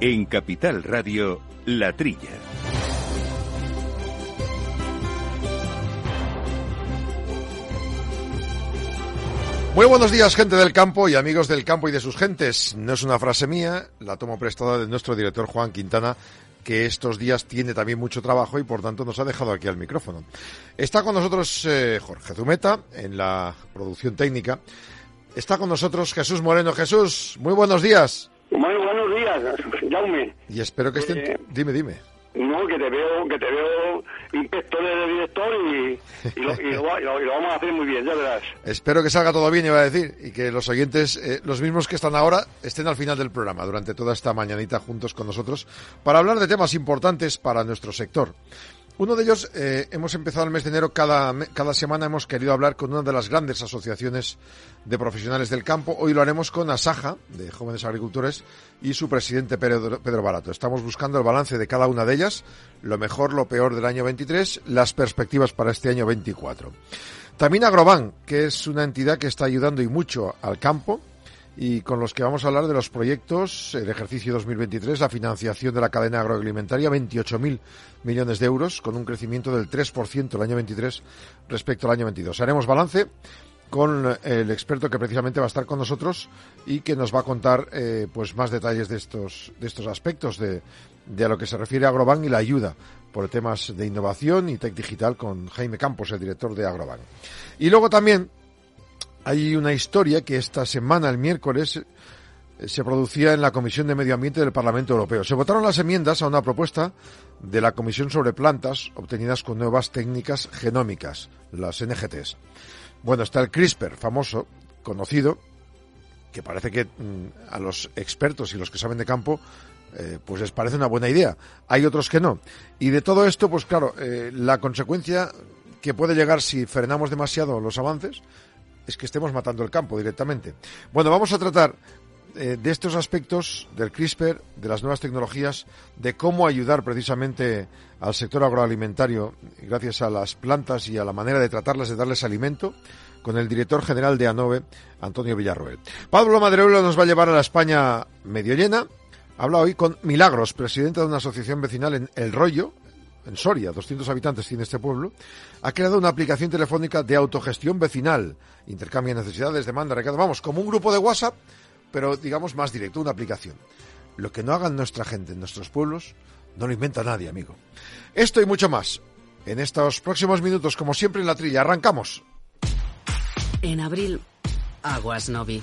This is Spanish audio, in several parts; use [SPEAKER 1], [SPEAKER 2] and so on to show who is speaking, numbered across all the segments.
[SPEAKER 1] En Capital Radio, La Trilla.
[SPEAKER 2] Muy buenos días, gente del campo y amigos del campo y de sus gentes. No es una frase mía, la tomo prestada de nuestro director Juan Quintana, que estos días tiene también mucho trabajo y por tanto nos ha dejado aquí al micrófono. Está con nosotros eh, Jorge Zumeta en la producción técnica. Está con nosotros Jesús Moreno. Jesús, muy buenos días.
[SPEAKER 3] Muy buenos días, Jaume.
[SPEAKER 2] Y espero que estén...
[SPEAKER 3] Eh,
[SPEAKER 2] dime, dime.
[SPEAKER 3] No, que te veo, que te veo inspector de director y, y, lo, y, lo, y, lo, y, lo, vamos a hacer muy bien, ya verás.
[SPEAKER 2] Espero que salga todo bien, iba a decir, y que los oyentes, eh, los mismos que están ahora, estén al final del programa, durante toda esta mañanita juntos con nosotros, para hablar de temas importantes para nuestro sector. Uno de ellos, eh, hemos empezado el mes de enero, cada, cada semana hemos querido hablar con una de las grandes asociaciones de profesionales del campo. Hoy lo haremos con Asaja, de Jóvenes Agricultores, y su presidente Pedro, Pedro Barato. Estamos buscando el balance de cada una de ellas, lo mejor, lo peor del año 23, las perspectivas para este año 24. También Agroban, que es una entidad que está ayudando y mucho al campo, y con los que vamos a hablar de los proyectos, el ejercicio 2023, la financiación de la cadena agroalimentaria, 28.000 millones de euros, con un crecimiento del 3% el año 23 respecto al año 22. Haremos balance con el experto que precisamente va a estar con nosotros y que nos va a contar eh, pues más detalles de estos de estos aspectos de, de a lo que se refiere a Agrobank y la ayuda por temas de innovación y tech digital con Jaime Campos, el director de Agrobank. Y luego también hay una historia que esta semana, el miércoles, se producía en la Comisión de Medio Ambiente del Parlamento Europeo. Se votaron las enmiendas a una propuesta de la Comisión sobre Plantas obtenidas con nuevas técnicas genómicas, las NGTs. Bueno, está el CRISPR, famoso, conocido, que parece que mmm, a los expertos y los que saben de campo eh, pues les parece una buena idea. Hay otros que no. Y de todo esto, pues claro, eh, la consecuencia que puede llegar si frenamos demasiado los avances es que estemos matando el campo directamente. Bueno, vamos a tratar eh, de estos aspectos del CRISPR, de las nuevas tecnologías, de cómo ayudar precisamente al sector agroalimentario gracias a las plantas y a la manera de tratarlas, de darles alimento, con el director general de ANOVE, Antonio Villarroel. Pablo Madreulo nos va a llevar a la España medio llena. Habla hoy con Milagros, presidenta de una asociación vecinal en El Rollo, en Soria, 200 habitantes tiene este pueblo, ha creado una aplicación telefónica de autogestión vecinal. Intercambia necesidades, demanda, recado. Vamos, como un grupo de WhatsApp, pero digamos más directo, una aplicación. Lo que no hagan nuestra gente en nuestros pueblos, no lo inventa nadie, amigo. Esto y mucho más. En estos próximos minutos, como siempre en la trilla, arrancamos.
[SPEAKER 4] En abril, aguas Novi.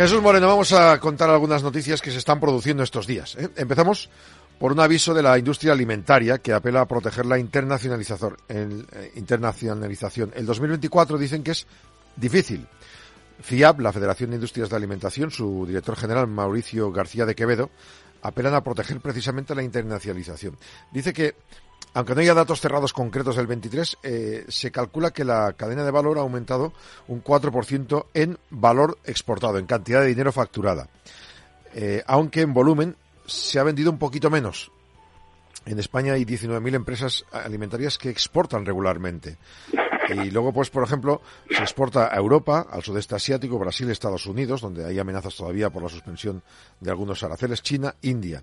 [SPEAKER 2] Jesús Moreno, vamos a contar algunas noticias que se están produciendo estos días. ¿eh? Empezamos por un aviso de la industria alimentaria que apela a proteger la internacionalización. El, eh, internacionalización. El 2024 dicen que es difícil. FIAB, la Federación de Industrias de Alimentación, su director general Mauricio García de Quevedo, apelan a proteger precisamente la internacionalización. Dice que aunque no haya datos cerrados concretos del 23, eh, se calcula que la cadena de valor ha aumentado un 4% en valor exportado, en cantidad de dinero facturada. Eh, aunque en volumen se ha vendido un poquito menos. En España hay 19.000 empresas alimentarias que exportan regularmente. Y luego, pues, por ejemplo, se exporta a Europa, al sudeste asiático, Brasil, Estados Unidos, donde hay amenazas todavía por la suspensión de algunos aranceles, China, India.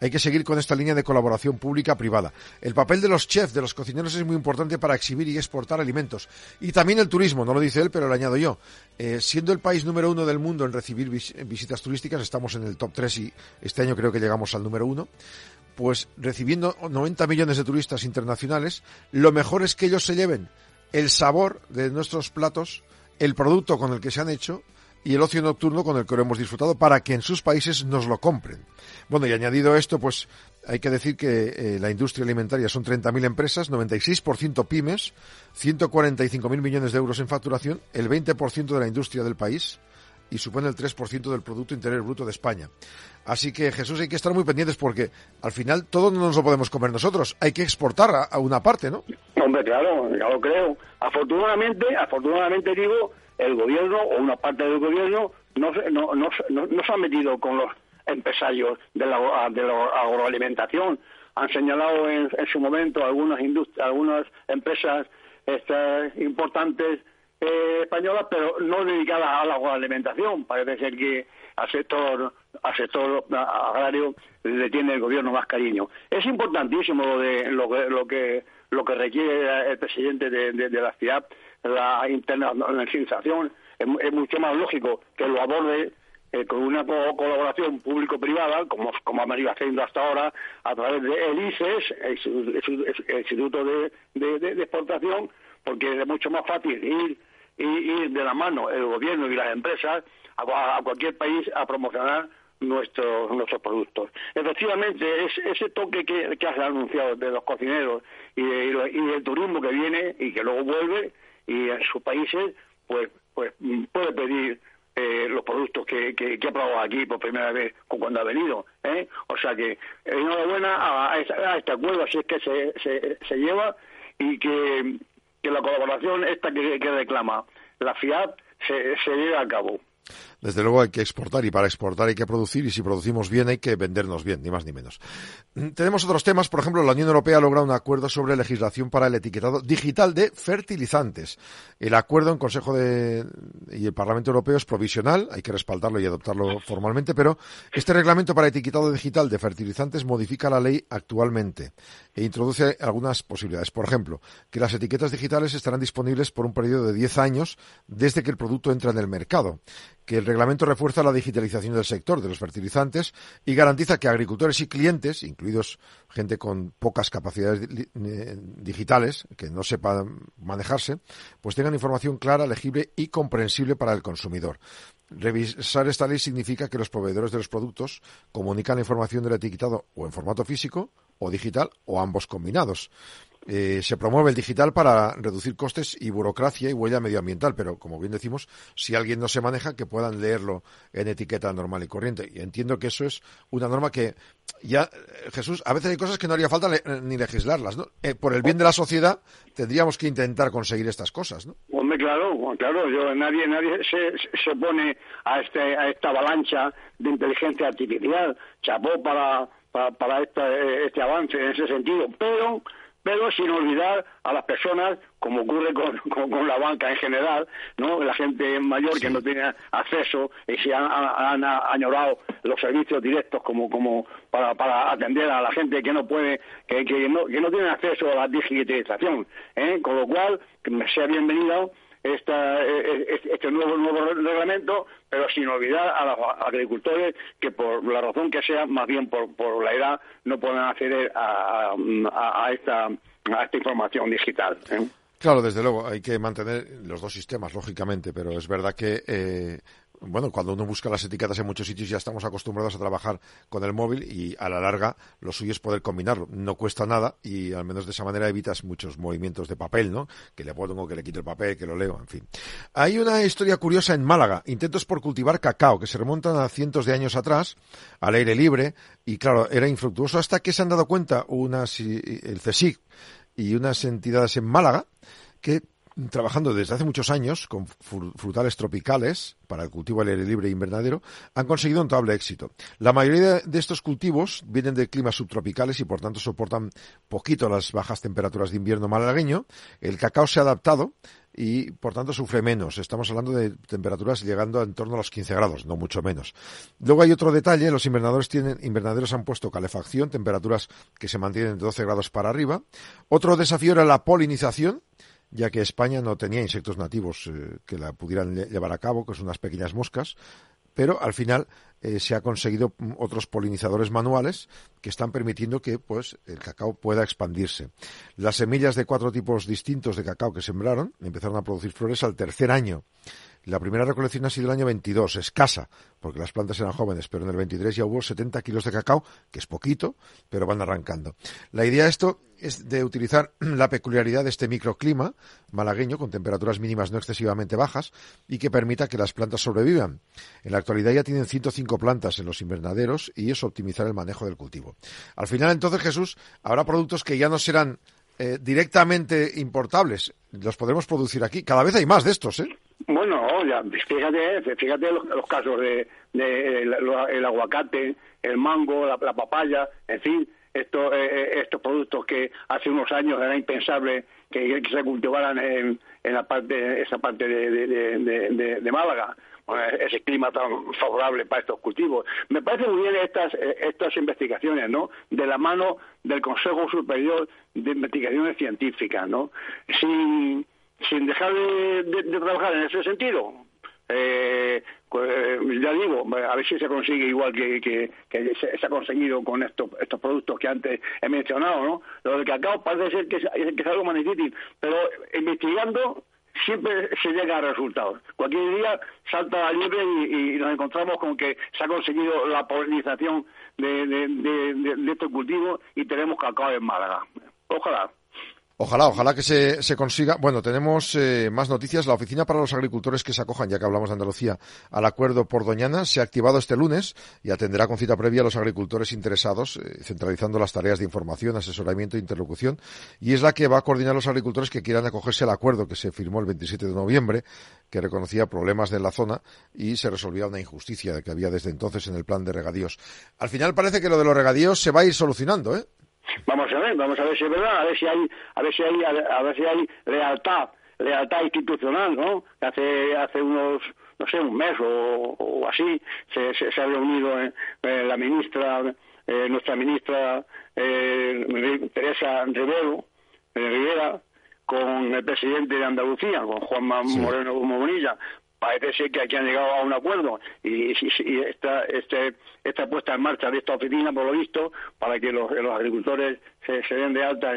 [SPEAKER 2] Hay que seguir con esta línea de colaboración pública-privada. El papel de los chefs, de los cocineros, es muy importante para exhibir y exportar alimentos. Y también el turismo, no lo dice él, pero lo añado yo. Eh, siendo el país número uno del mundo en recibir vis visitas turísticas, estamos en el top 3 y este año creo que llegamos al número uno pues recibiendo 90 millones de turistas internacionales, lo mejor es que ellos se lleven el sabor de nuestros platos, el producto con el que se han hecho y el ocio nocturno con el que lo hemos disfrutado para que en sus países nos lo compren. Bueno, y añadido esto, pues hay que decir que eh, la industria alimentaria son 30.000 empresas, 96% pymes, 145.000 millones de euros en facturación, el 20% de la industria del país y supone el 3% del Producto Interior Bruto de España. Así que, Jesús, hay que estar muy pendientes porque al final todo no nos lo podemos comer nosotros. Hay que exportar a, una parte, ¿no?
[SPEAKER 3] Hombre, claro, ya lo creo. Afortunadamente, afortunadamente digo, el gobierno o una parte del gobierno no, no, no, no, se ha metido con los empresarios de la, de la agroalimentación. Han señalado en, su momento algunas, algunas empresas estas importantes eh, españolas, pero no dedicadas a la agroalimentación. Parece ser que al sector, al sector agrario le tiene el gobierno más cariño. Es importantísimo lo, de, lo, lo, que, lo que requiere el presidente de, la ciudad, la internacionalización. Es, mucho más lógico que lo aborde eh, con una colaboración público-privada, como, como ha venido haciendo hasta ahora, a través de el ICES, el, Instituto de, de, Exportación, porque es mucho más fácil ir, ir, de la mano el gobierno y las empresas a, cualquier país a promocionar nuestros nuestros productos. Efectivamente, es, ese toque que, que has anunciado de los cocineros y, y, del turismo que viene y que luego vuelve y en sus países, pues, pues puede pedir eh, los productos que, que, que, ha probado aquí por primera vez cuando ha venido. ¿eh? O sea que enhorabuena a, a, este acuerdo, así es que se, se, se lleva y que, que, la colaboración esta que, reclama la FIAT se, se lleve a cabo.
[SPEAKER 2] Desde luego hay que exportar y para exportar hay que producir y si producimos bien hay que vendernos bien, ni más ni menos. Mm, tenemos otros temas, por ejemplo, la Unión Europea ha logrado un acuerdo sobre legislación para el etiquetado digital de fertilizantes. El acuerdo en Consejo de, y el Parlamento Europeo es provisional, hay que respaldarlo y adoptarlo formalmente, pero este reglamento para etiquetado digital de fertilizantes modifica la ley actualmente e introduce algunas posibilidades. Por ejemplo, que las etiquetas digitales estarán disponibles por un periodo de 10 años desde que el producto entra en el mercado, que el reglamento refuerza la digitalización del sector de los fertilizantes y garantiza que agricultores y clientes, incluidos gente con pocas capacidades digitales, que no sepan manejarse, pues tengan información clara, legible y comprensible para el consumidor. Revisar esta ley significa que los proveedores de los productos comunican la información del etiquetado o en formato físico o digital o ambos combinados. Eh, se promueve el digital para reducir costes y burocracia y huella medioambiental, pero como bien decimos, si alguien no se maneja, que puedan leerlo en etiqueta normal y corriente. Y entiendo que eso es una norma que ya, eh, Jesús, a veces hay cosas que no haría falta ni legislarlas, ¿no? Eh, por el bien de la sociedad tendríamos que intentar conseguir estas cosas, ¿no?
[SPEAKER 3] Hombre, claro, claro, yo, nadie, nadie se, se pone a, este, a esta avalancha de inteligencia artificial. Chapó para, para, para este avance en ese sentido, pero pero sin olvidar a las personas, como ocurre con, la banca en general, ¿no? La gente mayor que no tiene acceso y se han, añorado los servicios directos como, como para, para atender a la gente que no puede, que, que, no, que no tiene acceso a la digitalización, ¿eh? Con lo cual, que me sea bienvenido esta, e, e, este nuevo, nuevo reglamento, pero sin olvidar a los agricultores que por la razón que sea, más bien por, por la edad, no pueden acceder a, a, esta, a esta información digital. ¿eh?
[SPEAKER 2] Claro, desde luego, hay que mantener los dos sistemas, lógicamente, pero es verdad que eh, bueno, cuando uno busca las etiquetas en muchos sitios ya estamos acostumbrados a trabajar con el móvil y a la larga lo suyo es poder combinarlo. No cuesta nada y al menos de esa manera evitas muchos movimientos de papel, ¿no? Que le pongo, que le quito el papel, que lo leo, en fin. Hay una historia curiosa en Málaga, intentos por cultivar cacao que se remontan a cientos de años atrás, al aire libre y claro, era infructuoso hasta que se han dado cuenta unas, el CSIC y unas entidades en Málaga que trabajando desde hace muchos años con frutales tropicales para el cultivo al aire libre e invernadero, han conseguido un notable éxito. La mayoría de estos cultivos vienen de climas subtropicales y por tanto soportan poquito las bajas temperaturas de invierno malagueño. El cacao se ha adaptado y por tanto sufre menos. Estamos hablando de temperaturas llegando en torno a los 15 grados, no mucho menos. Luego hay otro detalle, los invernadores tienen, invernaderos han puesto calefacción, temperaturas que se mantienen de 12 grados para arriba. Otro desafío era la polinización ya que España no tenía insectos nativos eh, que la pudieran llevar a cabo, que son unas pequeñas moscas, pero al final eh, se ha conseguido mm, otros polinizadores manuales que están permitiendo que pues el cacao pueda expandirse. Las semillas de cuatro tipos distintos de cacao que sembraron empezaron a producir flores al tercer año. La primera recolección ha sido el año 22, escasa, porque las plantas eran jóvenes, pero en el 23 ya hubo 70 kilos de cacao, que es poquito, pero van arrancando. La idea de esto es de utilizar la peculiaridad de este microclima malagueño, con temperaturas mínimas no excesivamente bajas, y que permita que las plantas sobrevivan. En la actualidad ya tienen 105 plantas en los invernaderos y es optimizar el manejo del cultivo. Al final, entonces, Jesús, habrá productos que ya no serán eh, directamente importables. Los podremos producir aquí. Cada vez hay más de estos, ¿eh?
[SPEAKER 3] Bueno, fíjate, fíjate los, casos de, el, aguacate, el mango, la, papaya, en fin, estos, eh, eh, estos productos que hace unos años era impensable que, se cultivaran en, en, la parte, esa parte de, de Málaga ese clima tan favorable para estos cultivos. Me parece muy bien estas, eh, estas investigaciones, ¿no? De la mano del Consejo Superior de Investigaciones Científicas, ¿no? Sin, sin dejar de, trabajar en ese sentido. Eh, pues, ya digo, a ver si se consigue igual que, que, se, ha conseguido con estos, estos productos que antes he mencionado, ¿no? Lo del cacao parece ser que es, que algo más pero investigando siempre se llega a resultados. Cualquier día salta la liebre y, nos encontramos con que se ha conseguido la polinización de estos cultivos y tenemos cacao en Málaga. Ojalá.
[SPEAKER 2] Ojalá, ojalá que se, se consiga. Bueno, tenemos eh, más noticias. La Oficina para los Agricultores que se acojan, ya que hablamos de Andalucía, al acuerdo por Doñana se ha activado este lunes y atenderá con cita previa a los agricultores interesados, eh, centralizando las tareas de información, asesoramiento e interlocución. Y es la que va a coordinar a los agricultores que quieran acogerse al acuerdo que se firmó el 27 de noviembre, que reconocía problemas de la zona y se resolvía una injusticia que había desde entonces en el plan de regadíos. Al final parece que lo de los regadíos se va a ir solucionando, ¿eh?
[SPEAKER 3] Vamos a ver, vamos a ver si es verdad, a ver si hay, a ver si hay, a ver si hay lealtad, lealtad institucional, ¿no? Hace, hace unos, no sé, un mes o, así, se, se, ha reunido la ministra, eh, nuestra ministra eh, Teresa Rivero, eh, Rivera, con el presidente de Andalucía, con Juan Moreno Bonilla, parece ser que aquí han llegado a un acuerdo y, esta, este, esta puesta en marcha de esta oficina, por lo visto, para que los, agricultores se, se, den de alta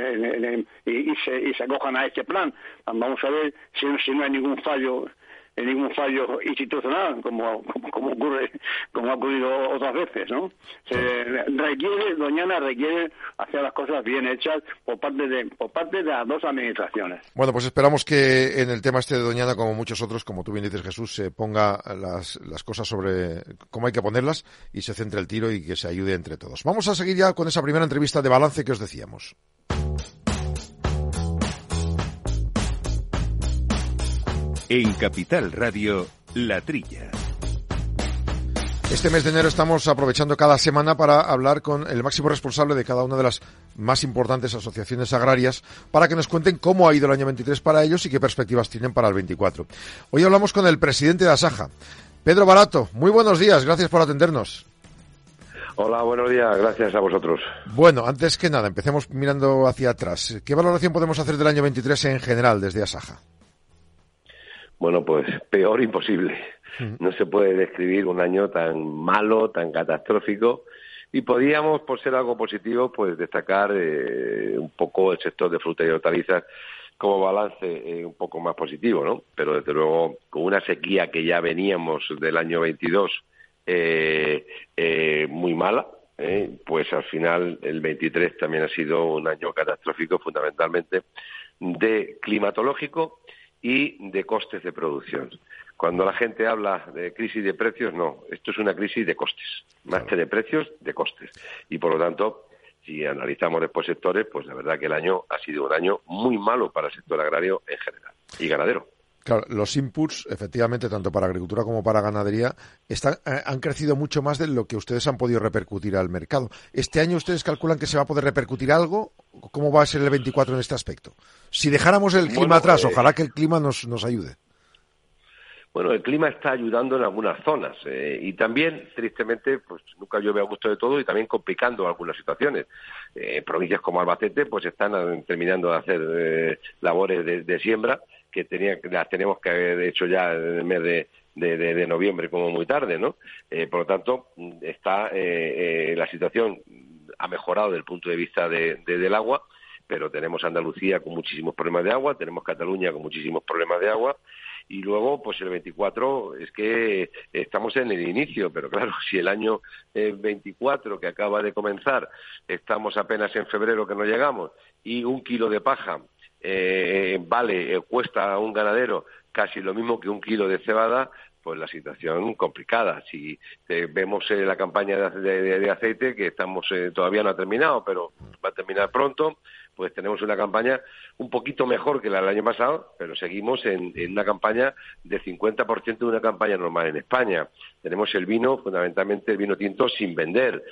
[SPEAKER 3] y, se, y se acojan a este plan. Vamos a ver si, si no hay ningún fallo en ningún fallo institucional, como, como, ocurre, como ha ocurrido otras veces, ¿no? Se requiere, Doñana requiere hacer las cosas bien hechas por parte de, por parte de las dos administraciones.
[SPEAKER 2] Bueno, pues esperamos que en el tema este de Doñana, como muchos otros, como tú bien dices, Jesús, se ponga las, las cosas sobre cómo hay que ponerlas y se centre el tiro y que se ayude entre todos. Vamos a seguir ya con esa primera entrevista de balance que os decíamos.
[SPEAKER 1] En Capital Radio, La Trilla.
[SPEAKER 2] Este mes de enero estamos aprovechando cada semana para hablar con el máximo responsable de cada una de las más importantes asociaciones agrarias para que nos cuenten cómo ha ido el año 23 para ellos y qué perspectivas tienen para el 24. Hoy hablamos con el presidente de Asaja, Pedro Barato. Muy buenos días, gracias por atendernos.
[SPEAKER 5] Hola, buenos días, gracias a vosotros.
[SPEAKER 2] Bueno, antes que nada, empecemos mirando hacia atrás. ¿Qué valoración podemos hacer del año 23 en general desde Asaja?
[SPEAKER 5] Bueno, pues peor imposible. Mm. No se puede describir un año tan malo, tan catastrófico. Y podíamos, por ser algo positivo, pues destacar eh, un poco el sector de frutas y hortalizas como balance eh, un poco más positivo, ¿no? Pero desde luego, con una sequía que ya veníamos del año 22 eh, eh, muy mala, pues al final el 23 también ha sido un año catastrófico, fundamentalmente de climatológico y de costes de producción. Cuando la gente habla de crisis de precios, no, esto es una crisis de costes, más que de precios, de costes. Y por lo tanto, si analizamos después sectores, pues la verdad que el año ha sido un año muy malo para el sector agrario en general y ganadero.
[SPEAKER 2] Claro, los inputs, efectivamente, tanto para agricultura como para ganadería, están, eh, han crecido mucho más de lo que ustedes han podido repercutir al mercado. ¿Este año ustedes calculan que se va a poder repercutir algo? ¿Cómo va a ser el 24 en este aspecto? Si dejáramos el clima atrás, eh, ojalá que el clima nos, nos ayude.
[SPEAKER 5] Bueno, el clima está ayudando en algunas zonas eh, y también, tristemente, pues nunca llueve a gusto de todo y también complicando algunas situaciones. provincias como Albacete, pues están terminando de hacer labores de siembra que tenía, las tenemos que haber hecho ya en el mes de, de, noviembre como muy tarde, ¿no? Eh, por lo tanto, está eh, eh, la situación ha mejorado desde el punto de vista de, del agua, pero tenemos Andalucía con muchísimos problemas de agua, tenemos Cataluña con muchísimos problemas de agua y luego, pues el 24 es que estamos en el inicio, pero claro, si el año 24 que acaba de comenzar estamos apenas en febrero que no llegamos y un kilo de paja eh, vale, eh, cuesta a un ganadero casi lo mismo que un kilo de cebada, pues la situación complicada. Si eh, vemos eh, la campaña de, aceite, que estamos todavía no ha terminado, pero va a terminar pronto, pues tenemos una campaña un poquito mejor que la del año pasado, pero seguimos en, una campaña del 50% de una campaña normal en España. Tenemos el vino, fundamentalmente el vino tinto, sin vender.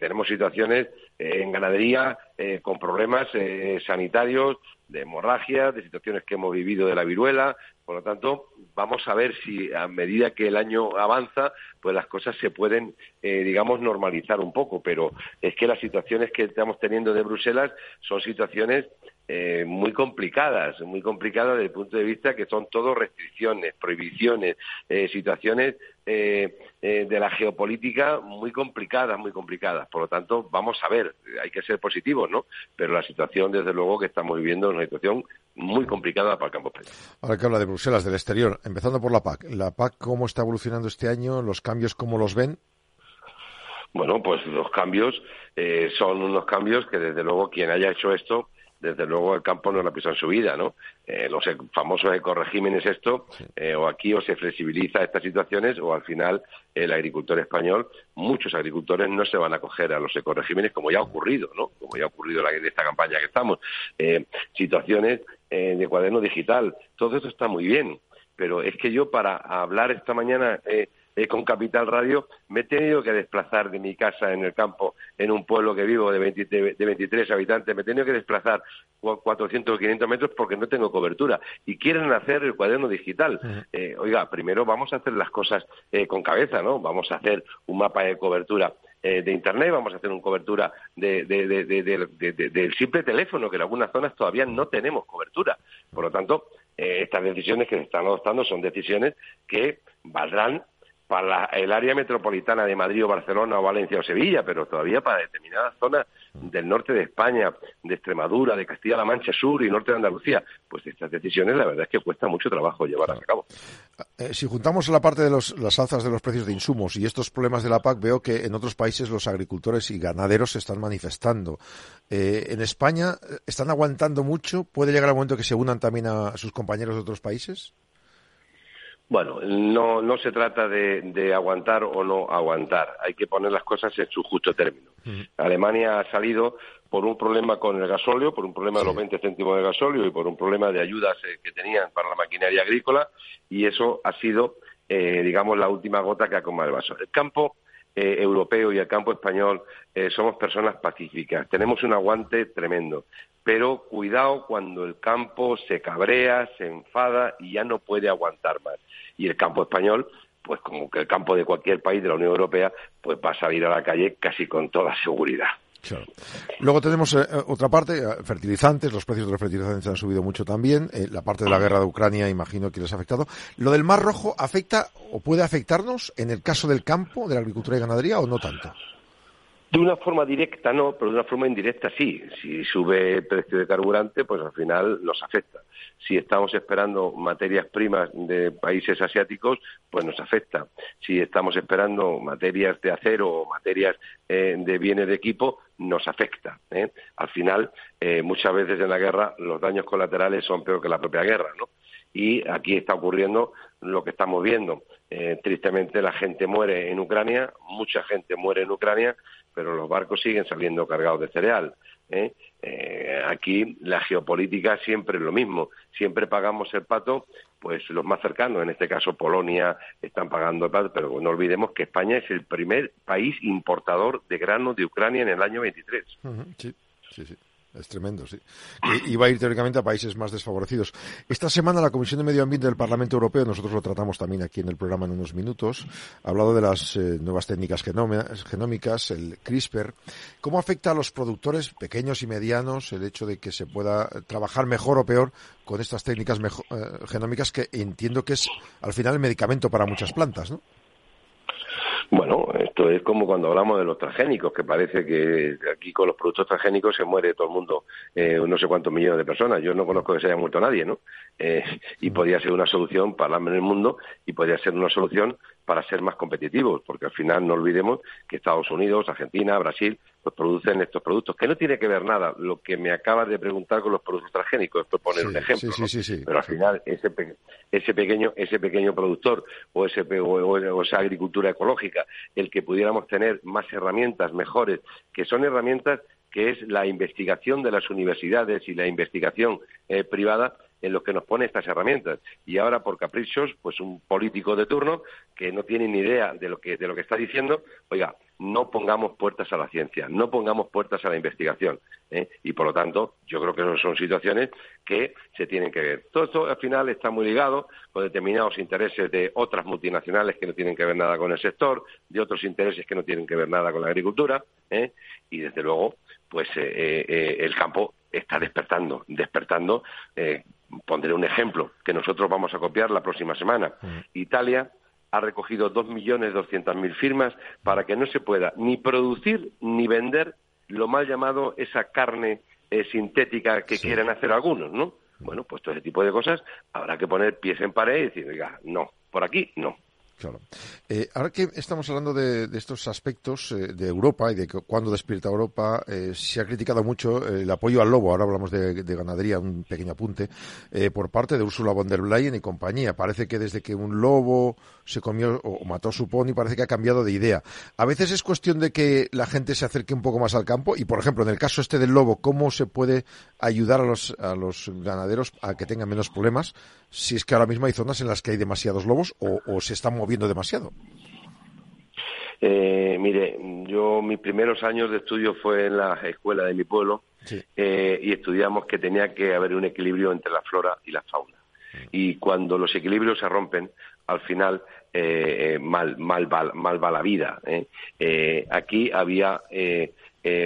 [SPEAKER 5] tenemos situaciones en ganadería con problemas sanitarios, de hemorragia, de situaciones que hemos vivido de la viruela. Por lo tanto, vamos a ver si a medida que el año avanza, pues las cosas se pueden, eh, digamos, normalizar un poco. Pero es que las situaciones que estamos teniendo de Bruselas son situaciones eh, muy complicadas, muy complicadas desde el punto de vista que son todo restricciones, prohibiciones, eh, situaciones eh, de la geopolítica muy complicadas, muy complicadas. Por lo tanto, vamos a ver, hay que ser positivos, ¿no? Pero la situación, desde luego, que estamos viviendo es una situación muy complicada para el campo español.
[SPEAKER 2] Ahora que habla de Bruselas, del exterior, empezando por la PAC. ¿La PAC cómo está evolucionando este año? ¿Los cambios cómo los ven?
[SPEAKER 5] Bueno, pues los cambios son unos cambios que, desde luego, quien haya hecho esto desde luego el campo no lo ha pisado en su vida, ¿no? Eh, los e, famosos ecoregímenes esto, eh, o aquí o se flexibiliza estas situaciones o al final el agricultor español, muchos agricultores no se van a acoger a los ecoregímenes como ya ha ocurrido, ¿no? Como ya ha ocurrido en esta campaña que estamos. Eh, situaciones de cuaderno digital, todo esto está muy bien, pero es que yo para hablar esta mañana eh, con Capital Radio, me he tenido que desplazar de mi casa en el campo, en un pueblo que vivo de, 23 habitantes, me he tenido que desplazar 400 o 500 metros porque no tengo cobertura. Y quieren hacer el cuaderno digital. Eh, oiga, primero vamos a hacer las cosas eh, con cabeza, ¿no? Vamos a hacer un mapa de cobertura de Internet, vamos a hacer una cobertura de, del simple teléfono, que en algunas zonas todavía no tenemos cobertura. Por lo tanto, estas decisiones que se están adoptando son decisiones que valdrán para el área metropolitana de Madrid o Barcelona o Valencia o Sevilla, pero todavía para determinadas zonas del norte de España, de Extremadura, de Castilla-La Mancha Sur y norte de Andalucía, pues estas decisiones la verdad es que cuesta mucho trabajo llevarlas a cabo.
[SPEAKER 2] Eh, si juntamos la parte de las alzas de los precios de insumos y estos problemas de la PAC, veo que en otros países los agricultores y ganaderos se están manifestando. Eh, en España, ¿están aguantando mucho? ¿Puede llegar el momento que se unan también a sus compañeros de otros países?
[SPEAKER 5] Bueno, no, no se trata de, aguantar o no aguantar, hay que poner las cosas en su justo término. Alemania ha salido por un problema con el gasóleo, por un problema de los 20 céntimos de gasóleo y por un problema de ayudas eh, que tenían para la maquinaria agrícola y eso ha sido, eh, digamos, la última gota que ha colmado el vaso. El campo eh, europeo y el campo español somos personas pacíficas, tenemos un aguante tremendo pero cuidado cuando el campo se cabrea, se enfada y ya no puede aguantar más. Y el campo español, pues como que el campo de cualquier país de la Unión Europea, pues va a salir a la calle casi con toda seguridad.
[SPEAKER 2] Luego tenemos eh, otra parte, eh, fertilizantes, los precios de los fertilizantes han subido mucho también, eh, la parte de la guerra de Ucrania imagino que les ha afectado. ¿Lo del Mar Rojo afecta o puede afectarnos en el caso del campo, de la agricultura y ganadería o no tanto?
[SPEAKER 5] De una forma directa no, pero de una forma indirecta sí. Si sube el precio de carburante, pues al final nos afecta. Si estamos esperando materias primas de países asiáticos, pues nos afecta. Si estamos esperando materias de acero o materias eh, de bienes de equipo, nos afecta. ¿eh? Al final, eh, muchas veces en la guerra los daños colaterales son peor que la propia guerra, ¿no? Y aquí está ocurriendo lo que estamos viendo. tristemente la gente muere en Ucrania, mucha gente muere en Ucrania pero los barcos siguen saliendo cargados de cereal. ¿eh? Eh, aquí la geopolítica siempre es lo mismo. Siempre pagamos el pato, pues los más cercanos, en este caso Polonia, están pagando el pato, pero no olvidemos que España es el primer país importador de granos de Ucrania en el año 23.
[SPEAKER 2] sí, sí, sí. Es tremendo, sí. Y, va a ir teóricamente a países más desfavorecidos. Esta semana la Comisión de Medio Ambiente del Parlamento Europeo, nosotros lo tratamos también aquí en el programa en unos minutos, ha hablado de las eh, nuevas técnicas genómicas, el CRISPR. ¿Cómo afecta a los productores pequeños y medianos el hecho de que se pueda trabajar mejor o peor con estas técnicas eh, genómicas que entiendo que es al final el medicamento para muchas plantas, ¿no?
[SPEAKER 5] Bueno, Esto es como cuando hablamos de los transgénicos, que parece que aquí con los productos transgénicos se muere todo el mundo, eh, no sé cuántos millones de personas. Yo no conozco que se haya muerto nadie, ¿no? Eh, y podría ser una solución para en el mundo y podría ser una solución para ser más competitivos, porque al final no olvidemos que Estados Unidos, Argentina, Brasil, pues producen estos productos, que no tiene que ver nada. Lo que me acabas de preguntar con los productos transgénicos, es poner un ejemplo, pero al final ese, ese pequeño ese pequeño productor o ese o, esa agricultura ecológica, el que pudiéramos tener más herramientas mejores, que son herramientas que es la investigación de las universidades y la investigación eh, privada en lo que nos pone estas herramientas. Y ahora, por caprichos, pues un político de turno que no tiene ni idea de lo que, de lo que está diciendo, oiga, no pongamos puertas a la ciencia, no pongamos puertas a la investigación. ¿eh? Y por lo tanto, yo creo que son situaciones que se tienen que ver. Todo esto al final está muy ligado con determinados intereses de otras multinacionales que no tienen que ver nada con el sector, de otros intereses que no tienen que ver nada con la agricultura, ¿eh? y desde luego, pues eh, el campo está despertando, despertando. Pondré un ejemplo que nosotros vamos a copiar la próxima semana. Italia ha recogido 2.200.000 firmas para que no se pueda ni producir ni vender lo mal llamado esa carne eh, sintética que quieren hacer algunos, ¿no? Bueno, pues todo ese tipo de cosas habrá que poner pies en pared y decir, oiga, no, por aquí no.
[SPEAKER 2] Claro. Eh, ahora que estamos hablando de, estos aspectos eh, de Europa y de cuándo despierta Europa, eh, se ha criticado mucho el apoyo al lobo, ahora hablamos de, ganadería, un pequeño apunte, por parte de Ursula von der Leyen y compañía. Parece que desde que un lobo se comió o mató su pony, parece que ha cambiado de idea. A veces es cuestión de que la gente se acerque un poco más al campo y, por ejemplo, en el caso este del lobo, ¿cómo se puede ayudar a los, a los ganaderos a que tengan menos problemas si es que ahora mismo hay zonas en las que hay demasiados lobos o, se están moviendo demasiado.
[SPEAKER 5] Eh, mire, yo mis primeros años de estudio fue en la escuela de mi pueblo eh, y estudiamos que tenía que haber un equilibrio entre la flora y la fauna. Y cuando los equilibrios se rompen, al final eh, mal, mal, va, mal va la vida. aquí había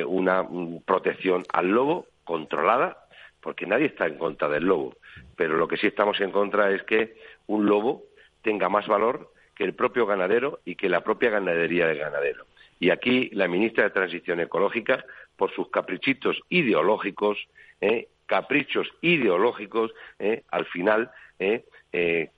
[SPEAKER 5] una protección al lobo controlada, porque nadie está en contra del lobo pero lo que sí estamos en contra es que un lobo tenga más valor que el propio ganadero y que la propia ganadería del ganadero. Y aquí la ministra de Transición Ecológica, por sus caprichitos ideológicos, ¿eh? caprichos ideológicos, ¿eh? al final, ¿eh?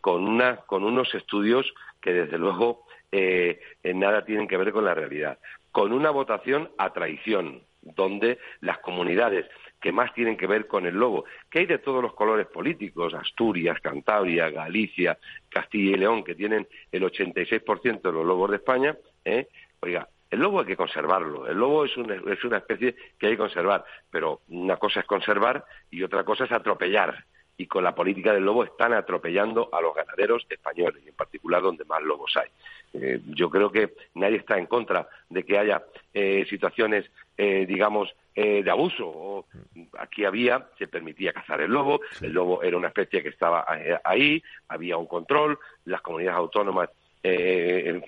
[SPEAKER 5] con, una, con unos estudios que desde luego en nada tienen que ver con la realidad, con una votación a traición, donde las comunidades que más tienen que ver con el lobo, que hay de todos los colores políticos, Asturias, Cantabria, Galicia, Castilla y León, que tienen el 86% de los lobos de España, ¿eh? oiga, el lobo hay que conservarlo, el lobo es una, es una especie que hay que conservar, pero una cosa es conservar y otra cosa es atropellar y con la política del lobo están atropellando a los ganaderos españoles, y en particular donde más lobos hay. Eh, yo creo que nadie está en contra de que haya eh, situaciones, eh, digamos, de abuso. aquí había, se permitía cazar el lobo, el lobo era una especie que estaba ahí, había un control, las comunidades autónomas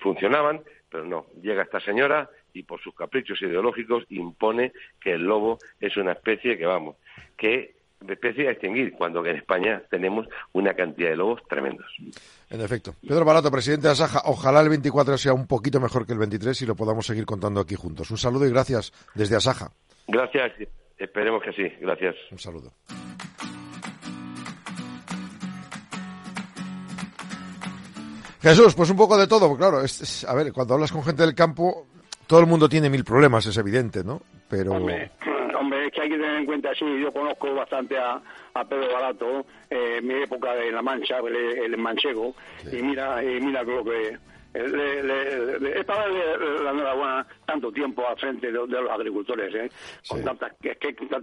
[SPEAKER 5] funcionaban, pero no, llega esta señora y por sus caprichos ideológicos impone que el lobo es una especie que, vamos, que especie a extinguir, cuando en España tenemos una cantidad de lobos tremendos.
[SPEAKER 2] En efecto. Pedro Barato, presidente de Asaja, ojalá el 24 sea un poquito mejor que el 23 y lo podamos seguir contando aquí juntos. Un saludo y gracias desde Asaja.
[SPEAKER 5] Gracias, esperemos que sí, gracias.
[SPEAKER 2] Un saludo. Jesús, pues un poco de todo, claro. a ver, cuando hablas con gente del campo, todo el mundo tiene mil problemas, es evidente, ¿no? Pero
[SPEAKER 3] hombre, es que hay que tener en cuenta, sí, yo conozco bastante a, a Pedro Barato, eh, mi época de La Mancha, el, manchego, y mira, y mira lo que... Le, le, es para darle la enhorabuena tanto tiempo al frente de, los agricultores, ¿eh? con tantas, que,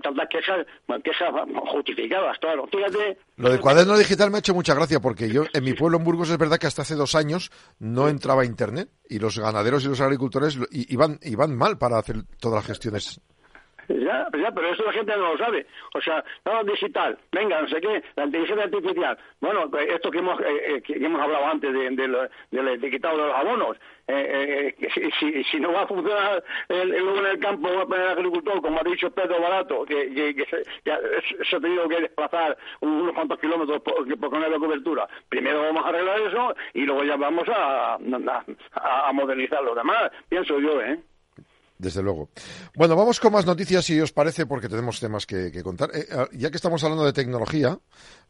[SPEAKER 3] tantas quejas, quejas justificadas, claro. Fíjate.
[SPEAKER 2] Lo del cuaderno digital me ha hecho mucha gracia porque yo, en mi pueblo, en Burgos, es verdad que hasta hace dos años no entraba internet y los ganaderos y los agricultores iban, iban mal para hacer todas las gestiones
[SPEAKER 3] Ya, ya, pero eso la gente no lo sabe. O sea, todo digital, venga, no sé qué, la inteligencia artificial. Bueno, pues esto que hemos, eh, eh, que hemos hablado antes de, de de los abonos, eh, eh si, si, no va a funcionar el, luego en el campo el agricultor, como ha dicho Pedro Barato, que, que, se, ha tenido que desplazar unos cuantos kilómetros por, por poner la cobertura, primero vamos a arreglar eso y luego ya vamos a, a, a modernizar lo demás, pienso yo, ¿eh?
[SPEAKER 2] Desde luego. Bueno, vamos con más noticias, si os parece, porque tenemos temas que, contar. Eh, ah, ya que estamos hablando de tecnología,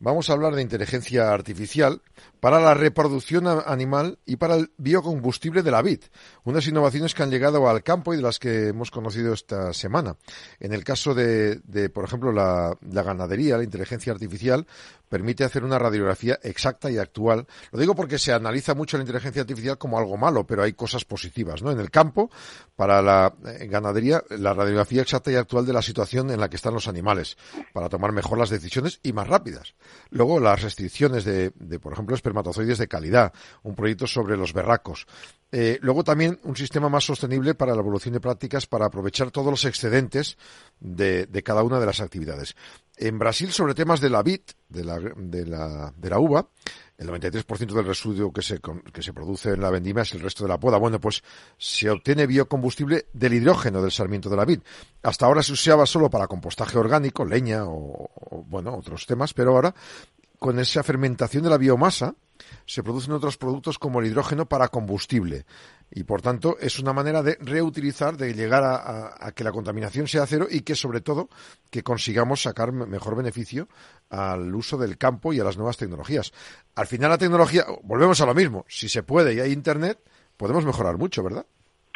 [SPEAKER 2] vamos a hablar de inteligencia artificial para la reproducción animal y para el biocombustible de la vid. Unas innovaciones que han llegado al campo y de las que hemos conocido esta semana. En el caso de, por ejemplo, la, ganadería, la inteligencia artificial permite hacer una radiografía exacta y actual. Lo digo porque se analiza mucho la inteligencia artificial como algo malo, pero hay cosas positivas, ¿no? En el campo, para la eh, ganadería, la radiografía exacta y actual de la situación en la que están los animales, para tomar mejor las decisiones y más rápidas. Luego, las restricciones de, por ejemplo, espermatozoides de calidad, un proyecto sobre los berracos. Eh, luego también un sistema más sostenible para la evolución de prácticas para aprovechar todos los excedentes de, de cada una de las actividades. En Brasil, sobre temas de la vid, de la, de la, de la uva, el 93% del residuo que se, que se produce en la vendimia es el resto de la poda. Bueno, pues se obtiene biocombustible del hidrógeno del sarmiento de la vid. Hasta ahora se usaba solo para compostaje orgánico, leña o, o bueno, otros temas, pero ahora con esa fermentación de la biomasa se producen otros productos como el hidrógeno para combustible y por tanto es una manera de reutilizar, de llegar a, que la contaminación sea cero y que sobre todo que consigamos sacar mejor beneficio al uso del campo y a las nuevas tecnologías. Al final la tecnología, volvemos a lo mismo, si se puede y hay internet, podemos mejorar mucho, ¿verdad?